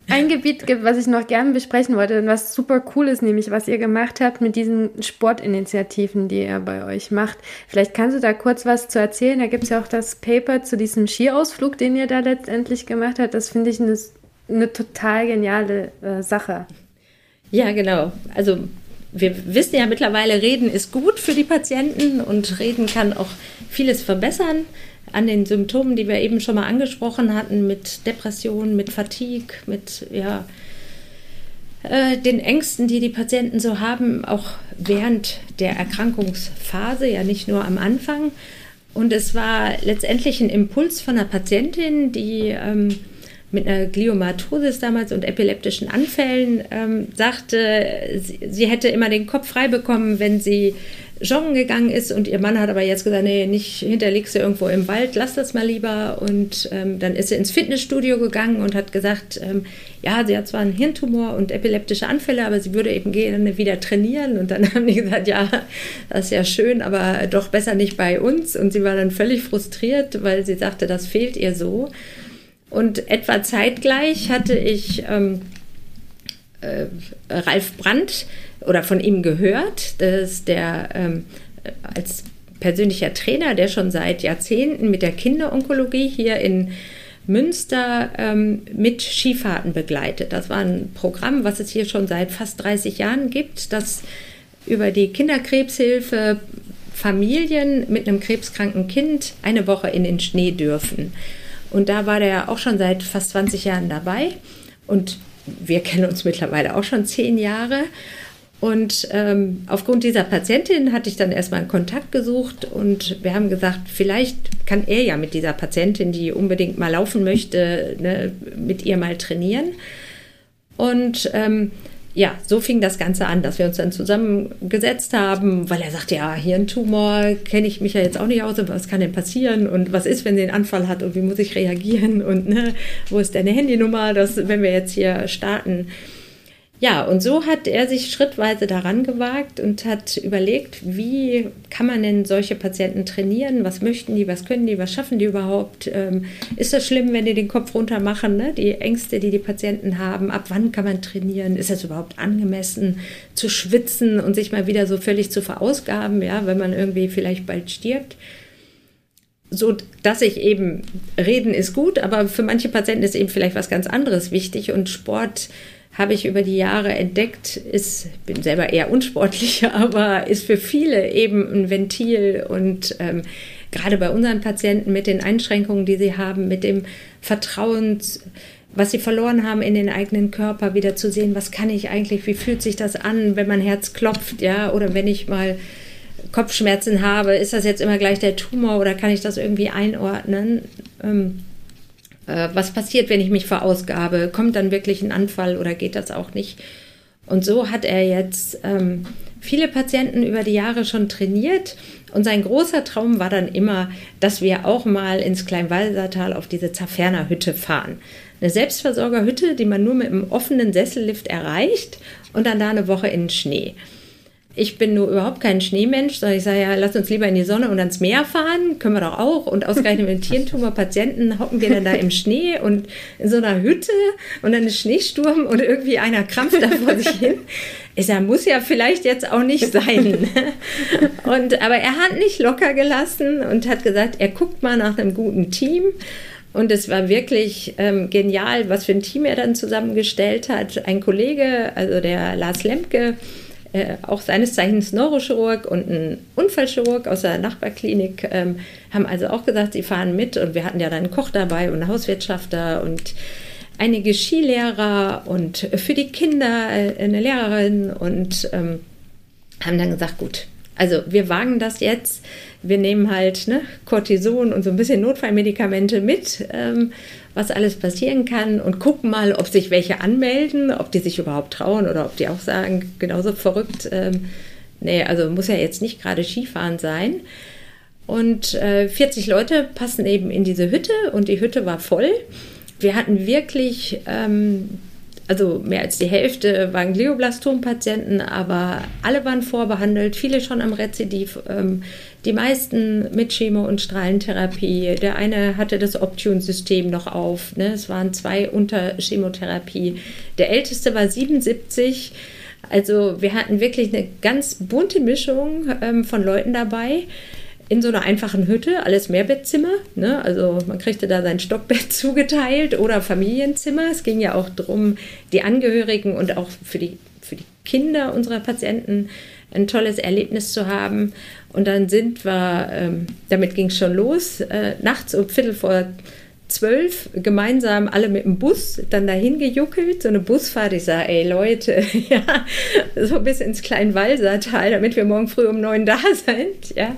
B: ein Gebiet gibt, was ich noch gerne besprechen wollte und was super cool ist, nämlich was ihr gemacht habt mit diesen Sportinitiativen, die ihr bei euch macht. Vielleicht kannst du da kurz was zu erzählen. Da gibt es ja auch das Paper zu diesem Skiausflug, den ihr da letztendlich gemacht habt. Das finde ich eine, eine, total geniale äh, Sache.
C: Ja, genau. Also wir wissen ja mittlerweile, Reden ist gut für die Patienten und Reden kann auch vieles verbessern an den Symptomen, die wir eben schon mal angesprochen hatten, mit Depressionen, mit Fatigue, mit ja, äh, den Ängsten, die die Patienten so haben, auch während der Erkrankungsphase, ja nicht nur am Anfang. Und es war letztendlich ein Impuls von einer Patientin, die ähm, mit einer Gliomatosis damals und epileptischen Anfällen ähm, sagte, sie, sie, hätte immer den Kopf frei bekommen, wenn sie joggen gegangen ist und ihr Mann hat aber jetzt gesagt, nee, nicht hinterlegst du irgendwo im Wald, lass das mal lieber. Und ähm, dann ist sie ins Fitnessstudio gegangen und hat gesagt, ähm, ja, sie hat zwar einen Hirntumor und epileptische Anfälle, aber sie würde eben gerne wieder trainieren. Und dann (laughs) haben die gesagt, ja, das ist ja schön, aber doch besser nicht bei uns. Und sie war dann völlig frustriert, weil sie sagte, das fehlt ihr so. Und etwa zeitgleich hatte ich ähm, äh, Ralf Brandt oder von ihm gehört, dass der ähm, als persönlicher Trainer, der schon seit Jahrzehnten mit der Kinderonkologie hier in Münster ähm, mit Skifahrten begleitet. Das war ein Programm, was es hier schon seit fast 30 Jahren gibt, das über die Kinderkrebshilfe Familien mit einem krebskranken Kind eine Woche in den Schnee dürfen. Und da war der auch schon seit fast 20 Jahren dabei. Und wir kennen uns mittlerweile auch schon zehn Jahre. Und ähm, aufgrund dieser Patientin hatte ich dann erstmal einen Kontakt gesucht und wir haben gesagt, vielleicht kann er ja mit dieser Patientin, die unbedingt mal laufen möchte, ne, mit ihr mal trainieren. Und ähm, ja, so fing das Ganze an, dass wir uns dann zusammengesetzt haben, weil er sagte, ja, hier ein Tumor, kenne ich mich ja jetzt auch nicht aus, was kann denn passieren und was ist, wenn sie einen Anfall hat und wie muss ich reagieren und ne, wo ist deine Handynummer, dass, wenn wir jetzt hier starten. Ja, und so hat er sich schrittweise daran gewagt und hat überlegt, wie kann man denn solche Patienten trainieren? Was möchten die? Was können die? Was schaffen die überhaupt? Ähm, ist das schlimm, wenn die den Kopf runter machen? Ne? Die Ängste, die die Patienten haben. Ab wann kann man trainieren? Ist das überhaupt angemessen zu schwitzen und sich mal wieder so völlig zu verausgaben, ja, wenn man irgendwie vielleicht bald stirbt? so dass ich eben reden ist gut, aber für manche Patienten ist eben vielleicht was ganz anderes wichtig und Sport habe ich über die Jahre entdeckt, ist, bin selber eher unsportlicher, (laughs) aber ist für viele eben ein Ventil und ähm, gerade bei unseren Patienten mit den Einschränkungen, die sie haben, mit dem Vertrauen, was sie verloren haben in den eigenen Körper, wieder zu sehen, was kann ich eigentlich, wie fühlt sich das an, wenn mein Herz klopft, ja, oder wenn ich mal Kopfschmerzen habe, ist das jetzt immer gleich der Tumor oder kann ich das irgendwie einordnen? Ähm, äh, was passiert, wenn ich mich verausgabe? Kommt dann wirklich ein Anfall oder geht das auch nicht? Und so hat er jetzt ähm, viele Patienten über die Jahre schon trainiert. Und sein großer Traum war dann immer, dass wir auch mal ins Kleinwalsertal auf diese Zaferner Hütte fahren. Eine Selbstversorgerhütte, die man nur mit einem offenen Sessellift erreicht und dann da eine Woche in den Schnee. Ich bin nur überhaupt kein Schneemensch, sondern ich sage ja, lass uns lieber in die Sonne und ans Meer fahren, können wir doch auch. Und ausgerechnet mit Tierentumor-Patienten hocken wir dann da im Schnee und in so einer Hütte und dann ist Schneesturm und irgendwie einer krampft da vor sich hin. Ich sage, muss ja vielleicht jetzt auch nicht sein. (laughs) und, aber er hat nicht locker gelassen und hat gesagt, er guckt mal nach einem guten Team. Und es war wirklich ähm, genial, was für ein Team er dann zusammengestellt hat. Ein Kollege, also der Lars Lemke, äh, auch seines Zeichens Neurochirurg und ein Unfallchirurg aus der Nachbarklinik, ähm, haben also auch gesagt, sie fahren mit. Und wir hatten ja dann einen Koch dabei und einen Hauswirtschafter und einige Skilehrer und für die Kinder äh, eine Lehrerin und ähm, haben dann gesagt, gut, also wir wagen das jetzt. Wir nehmen halt ne, Cortison und so ein bisschen Notfallmedikamente mit ähm, was alles passieren kann und gucken mal, ob sich welche anmelden, ob die sich überhaupt trauen oder ob die auch sagen, genauso verrückt, ähm, nee, also muss ja jetzt nicht gerade Skifahren sein. Und äh, 40 Leute passen eben in diese Hütte und die Hütte war voll. Wir hatten wirklich ähm, also mehr als die Hälfte waren Glioblastom-Patienten, aber alle waren vorbehandelt, viele schon am Rezidiv, ähm, die meisten mit Chemo- und Strahlentherapie. Der eine hatte das Optune-System noch auf, ne? es waren zwei unter Chemotherapie. Der älteste war 77. Also wir hatten wirklich eine ganz bunte Mischung ähm, von Leuten dabei in so einer einfachen Hütte, alles Mehrbettzimmer. Ne? Also man kriegte da sein Stockbett (laughs) zugeteilt oder Familienzimmer. Es ging ja auch darum, die Angehörigen und auch für die, für die Kinder unserer Patienten ein tolles Erlebnis zu haben. Und dann sind wir, ähm, damit ging es schon los, äh, nachts um Viertel vor zwölf gemeinsam alle mit dem Bus dann dahin gejuckelt, so eine Busfahrt. Ich sage, ey Leute, (laughs) ja, so bis ins Kleinwalsertal, damit wir morgen früh um neun da (laughs) sind, ja.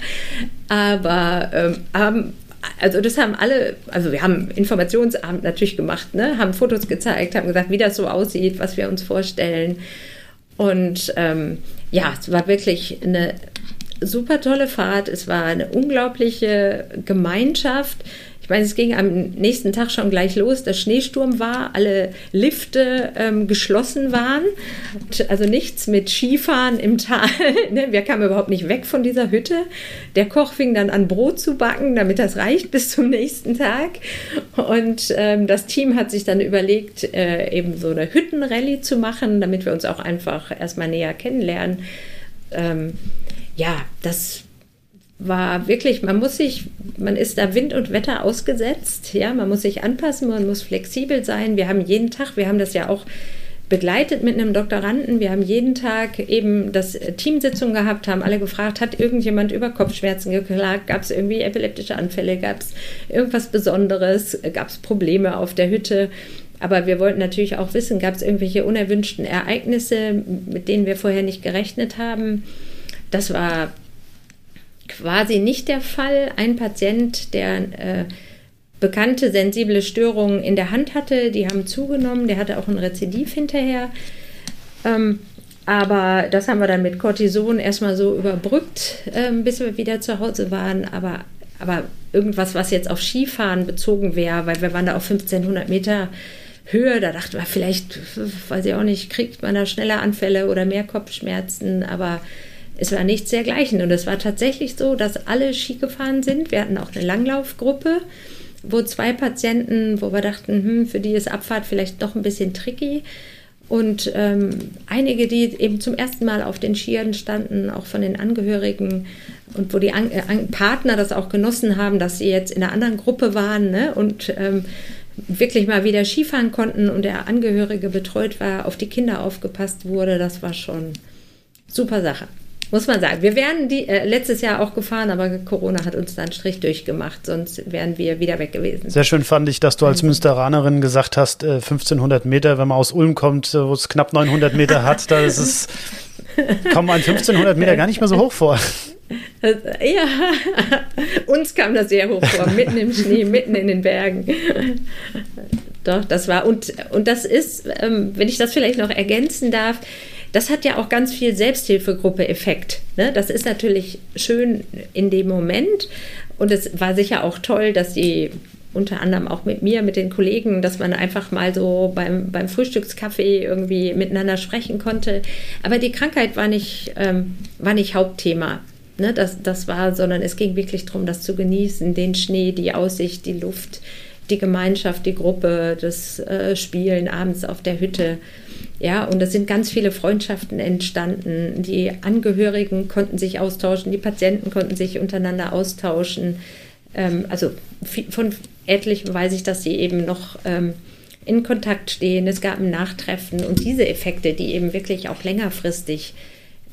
C: Aber ähm, haben also das haben alle, also wir haben Informationsabend natürlich gemacht, ne? haben Fotos gezeigt, haben gesagt, wie das so aussieht, was wir uns vorstellen. Und ähm, ja, es war wirklich eine super tolle Fahrt. Es war eine unglaubliche Gemeinschaft meine, es ging am nächsten Tag schon gleich los, dass Schneesturm war, alle Lifte ähm, geschlossen waren. Also nichts mit Skifahren im Tal. (laughs) Ne, wir kamen überhaupt nicht weg von dieser Hütte. Der Koch fing dann an, Brot zu backen, damit das reicht bis zum nächsten Tag. Und ähm, das Team hat sich dann überlegt, äh, eben so eine Hüttenrallye zu machen, damit wir uns auch einfach erstmal näher kennenlernen. Ähm, ja, das war wirklich, man muss sich, man ist da Wind und Wetter ausgesetzt, ja, man muss sich anpassen, man muss flexibel sein. Wir haben jeden Tag, wir haben das ja auch begleitet mit einem Doktoranden. Wir haben jeden Tag eben das Teamsitzung gehabt, haben alle gefragt, hat irgendjemand über Kopfschmerzen geklagt? Gab es irgendwie epileptische Anfälle? Gab es irgendwas Besonderes? Gab es Probleme auf der Hütte? Aber wir wollten natürlich auch wissen, gab es irgendwelche unerwünschten Ereignisse, mit denen wir vorher nicht gerechnet haben? Das war quasi nicht der Fall. Ein Patient, der äh, bekannte sensible Störungen in der Hand hatte, die haben zugenommen, der hatte auch ein Rezidiv hinterher. Ähm, aber das haben wir dann mit Cortison erstmal so überbrückt, äh, bis wir wieder zu Hause waren. Aber, aber irgendwas, was jetzt auf Skifahren bezogen wäre, weil wir waren da auf 1500 Meter Höhe, da dachten wir vielleicht, weiß ich auch nicht, kriegt man da schneller Anfälle oder mehr Kopfschmerzen, aber es war nichts dergleichen. Und es war tatsächlich so, dass alle Ski gefahren sind. Wir hatten auch eine Langlaufgruppe, wo zwei Patienten, wo wir dachten, hm, für die ist Abfahrt vielleicht doch ein bisschen tricky. Und ähm, einige, die eben zum ersten Mal auf den Skiern standen, auch von den Angehörigen und wo die An äh, Partner das auch genossen haben, dass sie jetzt in einer anderen Gruppe waren ne? und ähm, wirklich mal wieder Skifahren konnten und der Angehörige betreut war, auf die Kinder aufgepasst wurde, das war schon super Sache muss man sagen. Wir wären die, äh, letztes Jahr auch gefahren, aber Corona hat uns da einen Strich durchgemacht, sonst wären wir wieder weg gewesen.
A: Sehr schön fand ich, dass du als also. Münsteranerin gesagt hast, äh, 1500 Meter, wenn man aus Ulm kommt, äh, wo es knapp 900 Meter hat, da ist es, (laughs) kommt man 1500 Meter gar nicht mehr so hoch vor. (laughs)
C: Ja, (laughs) uns kam das sehr hoch vor, mitten im Schnee, mitten in den Bergen. Doch, das war, und, und das ist, ähm, wenn ich das vielleicht noch ergänzen darf, das hat ja auch ganz viel Selbsthilfegruppe-Effekt. Ne? Das ist natürlich schön in dem Moment und es war sicher auch toll, dass die unter anderem auch mit mir, mit den Kollegen, dass man einfach mal so beim, beim Frühstückskaffee irgendwie miteinander sprechen konnte. Aber die Krankheit war nicht, ähm, war nicht Hauptthema. Ne, das, das war, sondern es ging wirklich darum, das zu genießen, den Schnee, die Aussicht, die Luft, die Gemeinschaft, die Gruppe, das äh, Spielen abends auf der Hütte. Ja, und es sind ganz viele Freundschaften entstanden. Die Angehörigen konnten sich austauschen, die Patienten konnten sich untereinander austauschen. Ähm, also von etlichen weiß ich, dass sie eben noch ähm, in Kontakt stehen. Es gab ein Nachtreffen und diese Effekte, die eben wirklich auch längerfristig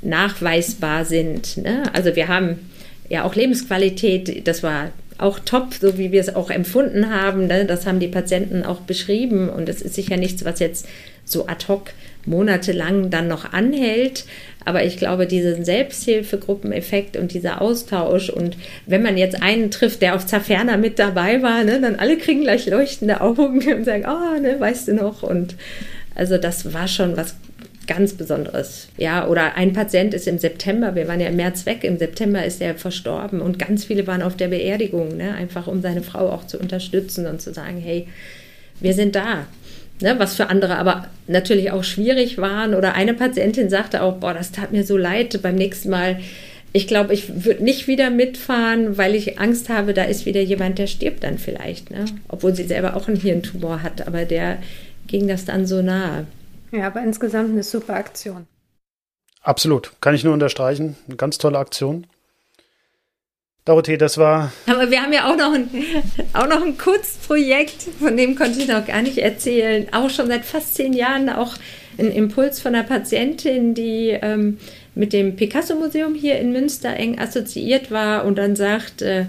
C: nachweisbar sind. Ne? Also wir haben ja auch Lebensqualität, das war auch top, so wie wir es auch empfunden haben. Ne? Das haben die Patienten auch beschrieben und es ist sicher nichts, was jetzt so ad hoc monatelang dann noch anhält. Aber ich glaube, diesen Selbsthilfegruppeneffekt und dieser Austausch und wenn man jetzt einen trifft, der auf Zaferna mit dabei war, ne, dann alle kriegen gleich leuchtende Augen und sagen, oh, ne, weißt du noch? Und also das war schon was ganz Besonderes. Ja, oder ein Patient ist im September, wir waren ja im März weg, im September ist er verstorben und ganz viele waren auf der Beerdigung, ne, einfach um seine Frau auch zu unterstützen und zu sagen, hey, wir sind da. Ne, was für andere aber natürlich auch schwierig waren. Oder eine Patientin sagte auch, boah, das tat mir so leid beim nächsten Mal. Ich glaube, ich würde nicht wieder mitfahren, weil ich Angst habe, da ist wieder jemand, der stirbt dann vielleicht. Ne? Obwohl sie selber auch einen Hirntumor hat, aber der ging das dann so nahe.
B: Ja, aber insgesamt eine super Aktion.
A: Absolut, kann ich nur unterstreichen. Eine ganz tolle Aktion. Dorothee, das war.
C: Aber wir haben ja auch noch ein, (laughs) auch noch ein Kunstprojekt, von dem konnte ich noch gar nicht erzählen. Auch schon seit fast zehn Jahren auch ein Impuls von einer Patientin, die ähm, mit dem Picasso-Museum hier in Münster eng assoziiert war und dann sagt, äh,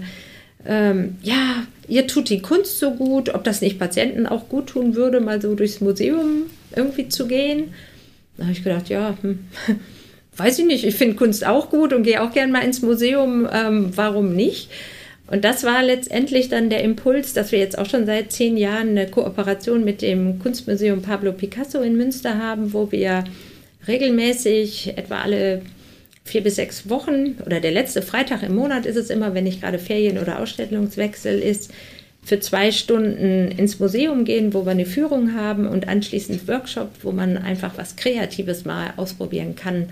C: ähm, ja, ihr tut die Kunst so gut, ob das nicht Patienten auch gut tun würde, mal so durchs Museum irgendwie zu gehen. Da habe ich gedacht, ja, hm (laughs) weiß ich nicht, ich finde Kunst auch gut und gehe auch gerne mal ins Museum, ähm, warum nicht? Und das war letztendlich dann der Impuls, dass wir jetzt auch schon seit zehn Jahren eine Kooperation mit dem Kunstmuseum Pablo Picasso in Münster haben, wo wir regelmäßig etwa alle vier bis sechs Wochen oder der letzte Freitag im Monat ist es immer, wenn nicht gerade Ferien- oder Ausstellungswechsel ist, für zwei Stunden ins Museum gehen, wo wir eine Führung haben und anschließend Workshop, wo man einfach was Kreatives mal ausprobieren kann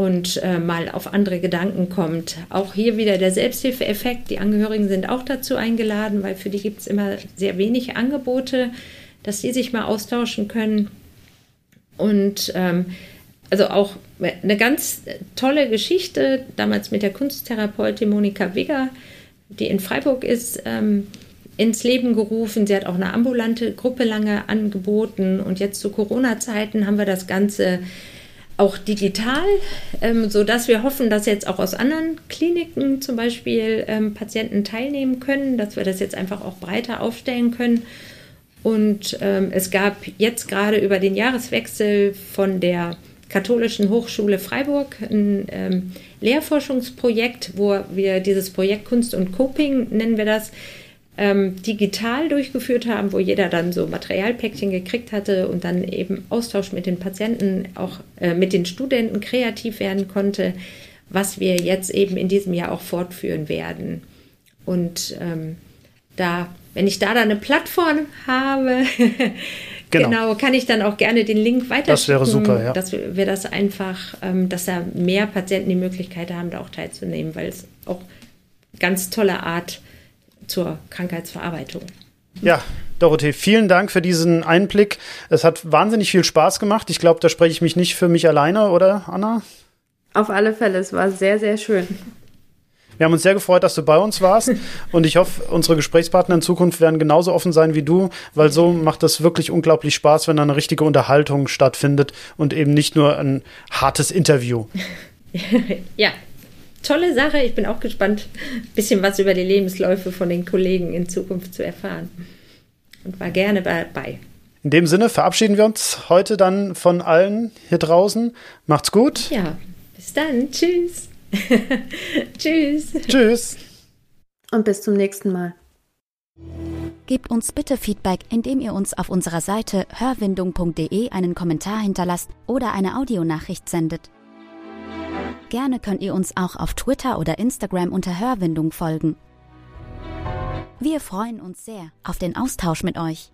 C: und äh, mal auf andere Gedanken kommt. Auch hier wieder der Selbsthilfeeffekt. Die Angehörigen sind auch dazu eingeladen, weil für die gibt es immer sehr wenig Angebote, dass sie sich mal austauschen können. Und ähm, also auch eine ganz tolle Geschichte, damals mit der Kunsttherapeutin Monika Wigger, die in Freiburg ist, ähm, ins Leben gerufen. Sie hat auch eine ambulante Gruppe lange angeboten und jetzt zu Corona-Zeiten haben wir das Ganze auch digital, ähm, sodass wir hoffen, dass jetzt auch aus anderen Kliniken zum Beispiel ähm, Patienten teilnehmen können, dass wir das jetzt einfach auch breiter aufstellen können. Und ähm, es gab jetzt gerade über den Jahreswechsel von der Katholischen Hochschule Freiburg ein ähm, Lehrforschungsprojekt, wo wir dieses Projekt Kunst und Coping nennen wir das, ähm, digital durchgeführt haben, wo jeder dann so Materialpäckchen gekriegt hatte und dann eben Austausch mit den Patienten, auch äh, mit den Studenten kreativ werden konnte, was wir jetzt eben in diesem Jahr auch fortführen werden. Und ähm, da, wenn ich da dann eine Plattform habe, (laughs) Genau. genau. kann ich dann auch gerne den Link weiter
A: Das wäre super, ja.
C: Dass wir, wir das einfach, ähm, dass da mehr Patienten die Möglichkeit haben, da auch teilzunehmen, weil es auch ganz tolle Art zur Krankheitsverarbeitung.
A: Ja, Dorothee, vielen Dank für diesen Einblick. Es hat wahnsinnig viel Spaß gemacht. Ich glaube, da spreche ich mich nicht für mich alleine, oder Anna?
B: Auf alle Fälle, es war sehr, sehr schön.
A: Wir haben uns sehr gefreut, dass du bei uns warst (laughs) und ich hoffe, unsere Gesprächspartner in Zukunft werden genauso offen sein wie du, weil so macht es wirklich unglaublich Spaß, wenn da eine richtige Unterhaltung stattfindet und eben nicht nur ein hartes Interview. (laughs)
C: ja, tolle Sache. Ich bin auch gespannt, ein bisschen was über die Lebensläufe von den Kollegen in Zukunft zu erfahren. Und war gerne dabei.
A: In dem Sinne verabschieden wir uns heute dann von allen hier draußen. Macht's gut.
C: Ja, bis dann. Tschüss. (laughs) Tschüss.
A: Tschüss.
B: Und bis zum nächsten Mal.
D: Gebt uns bitte Feedback, indem ihr uns auf unserer Seite hörwindung.de einen Kommentar hinterlasst oder eine Audionachricht sendet. Gerne könnt ihr uns auch auf Twitter oder Instagram unter Hörwindung folgen. Wir freuen uns sehr auf den Austausch mit euch.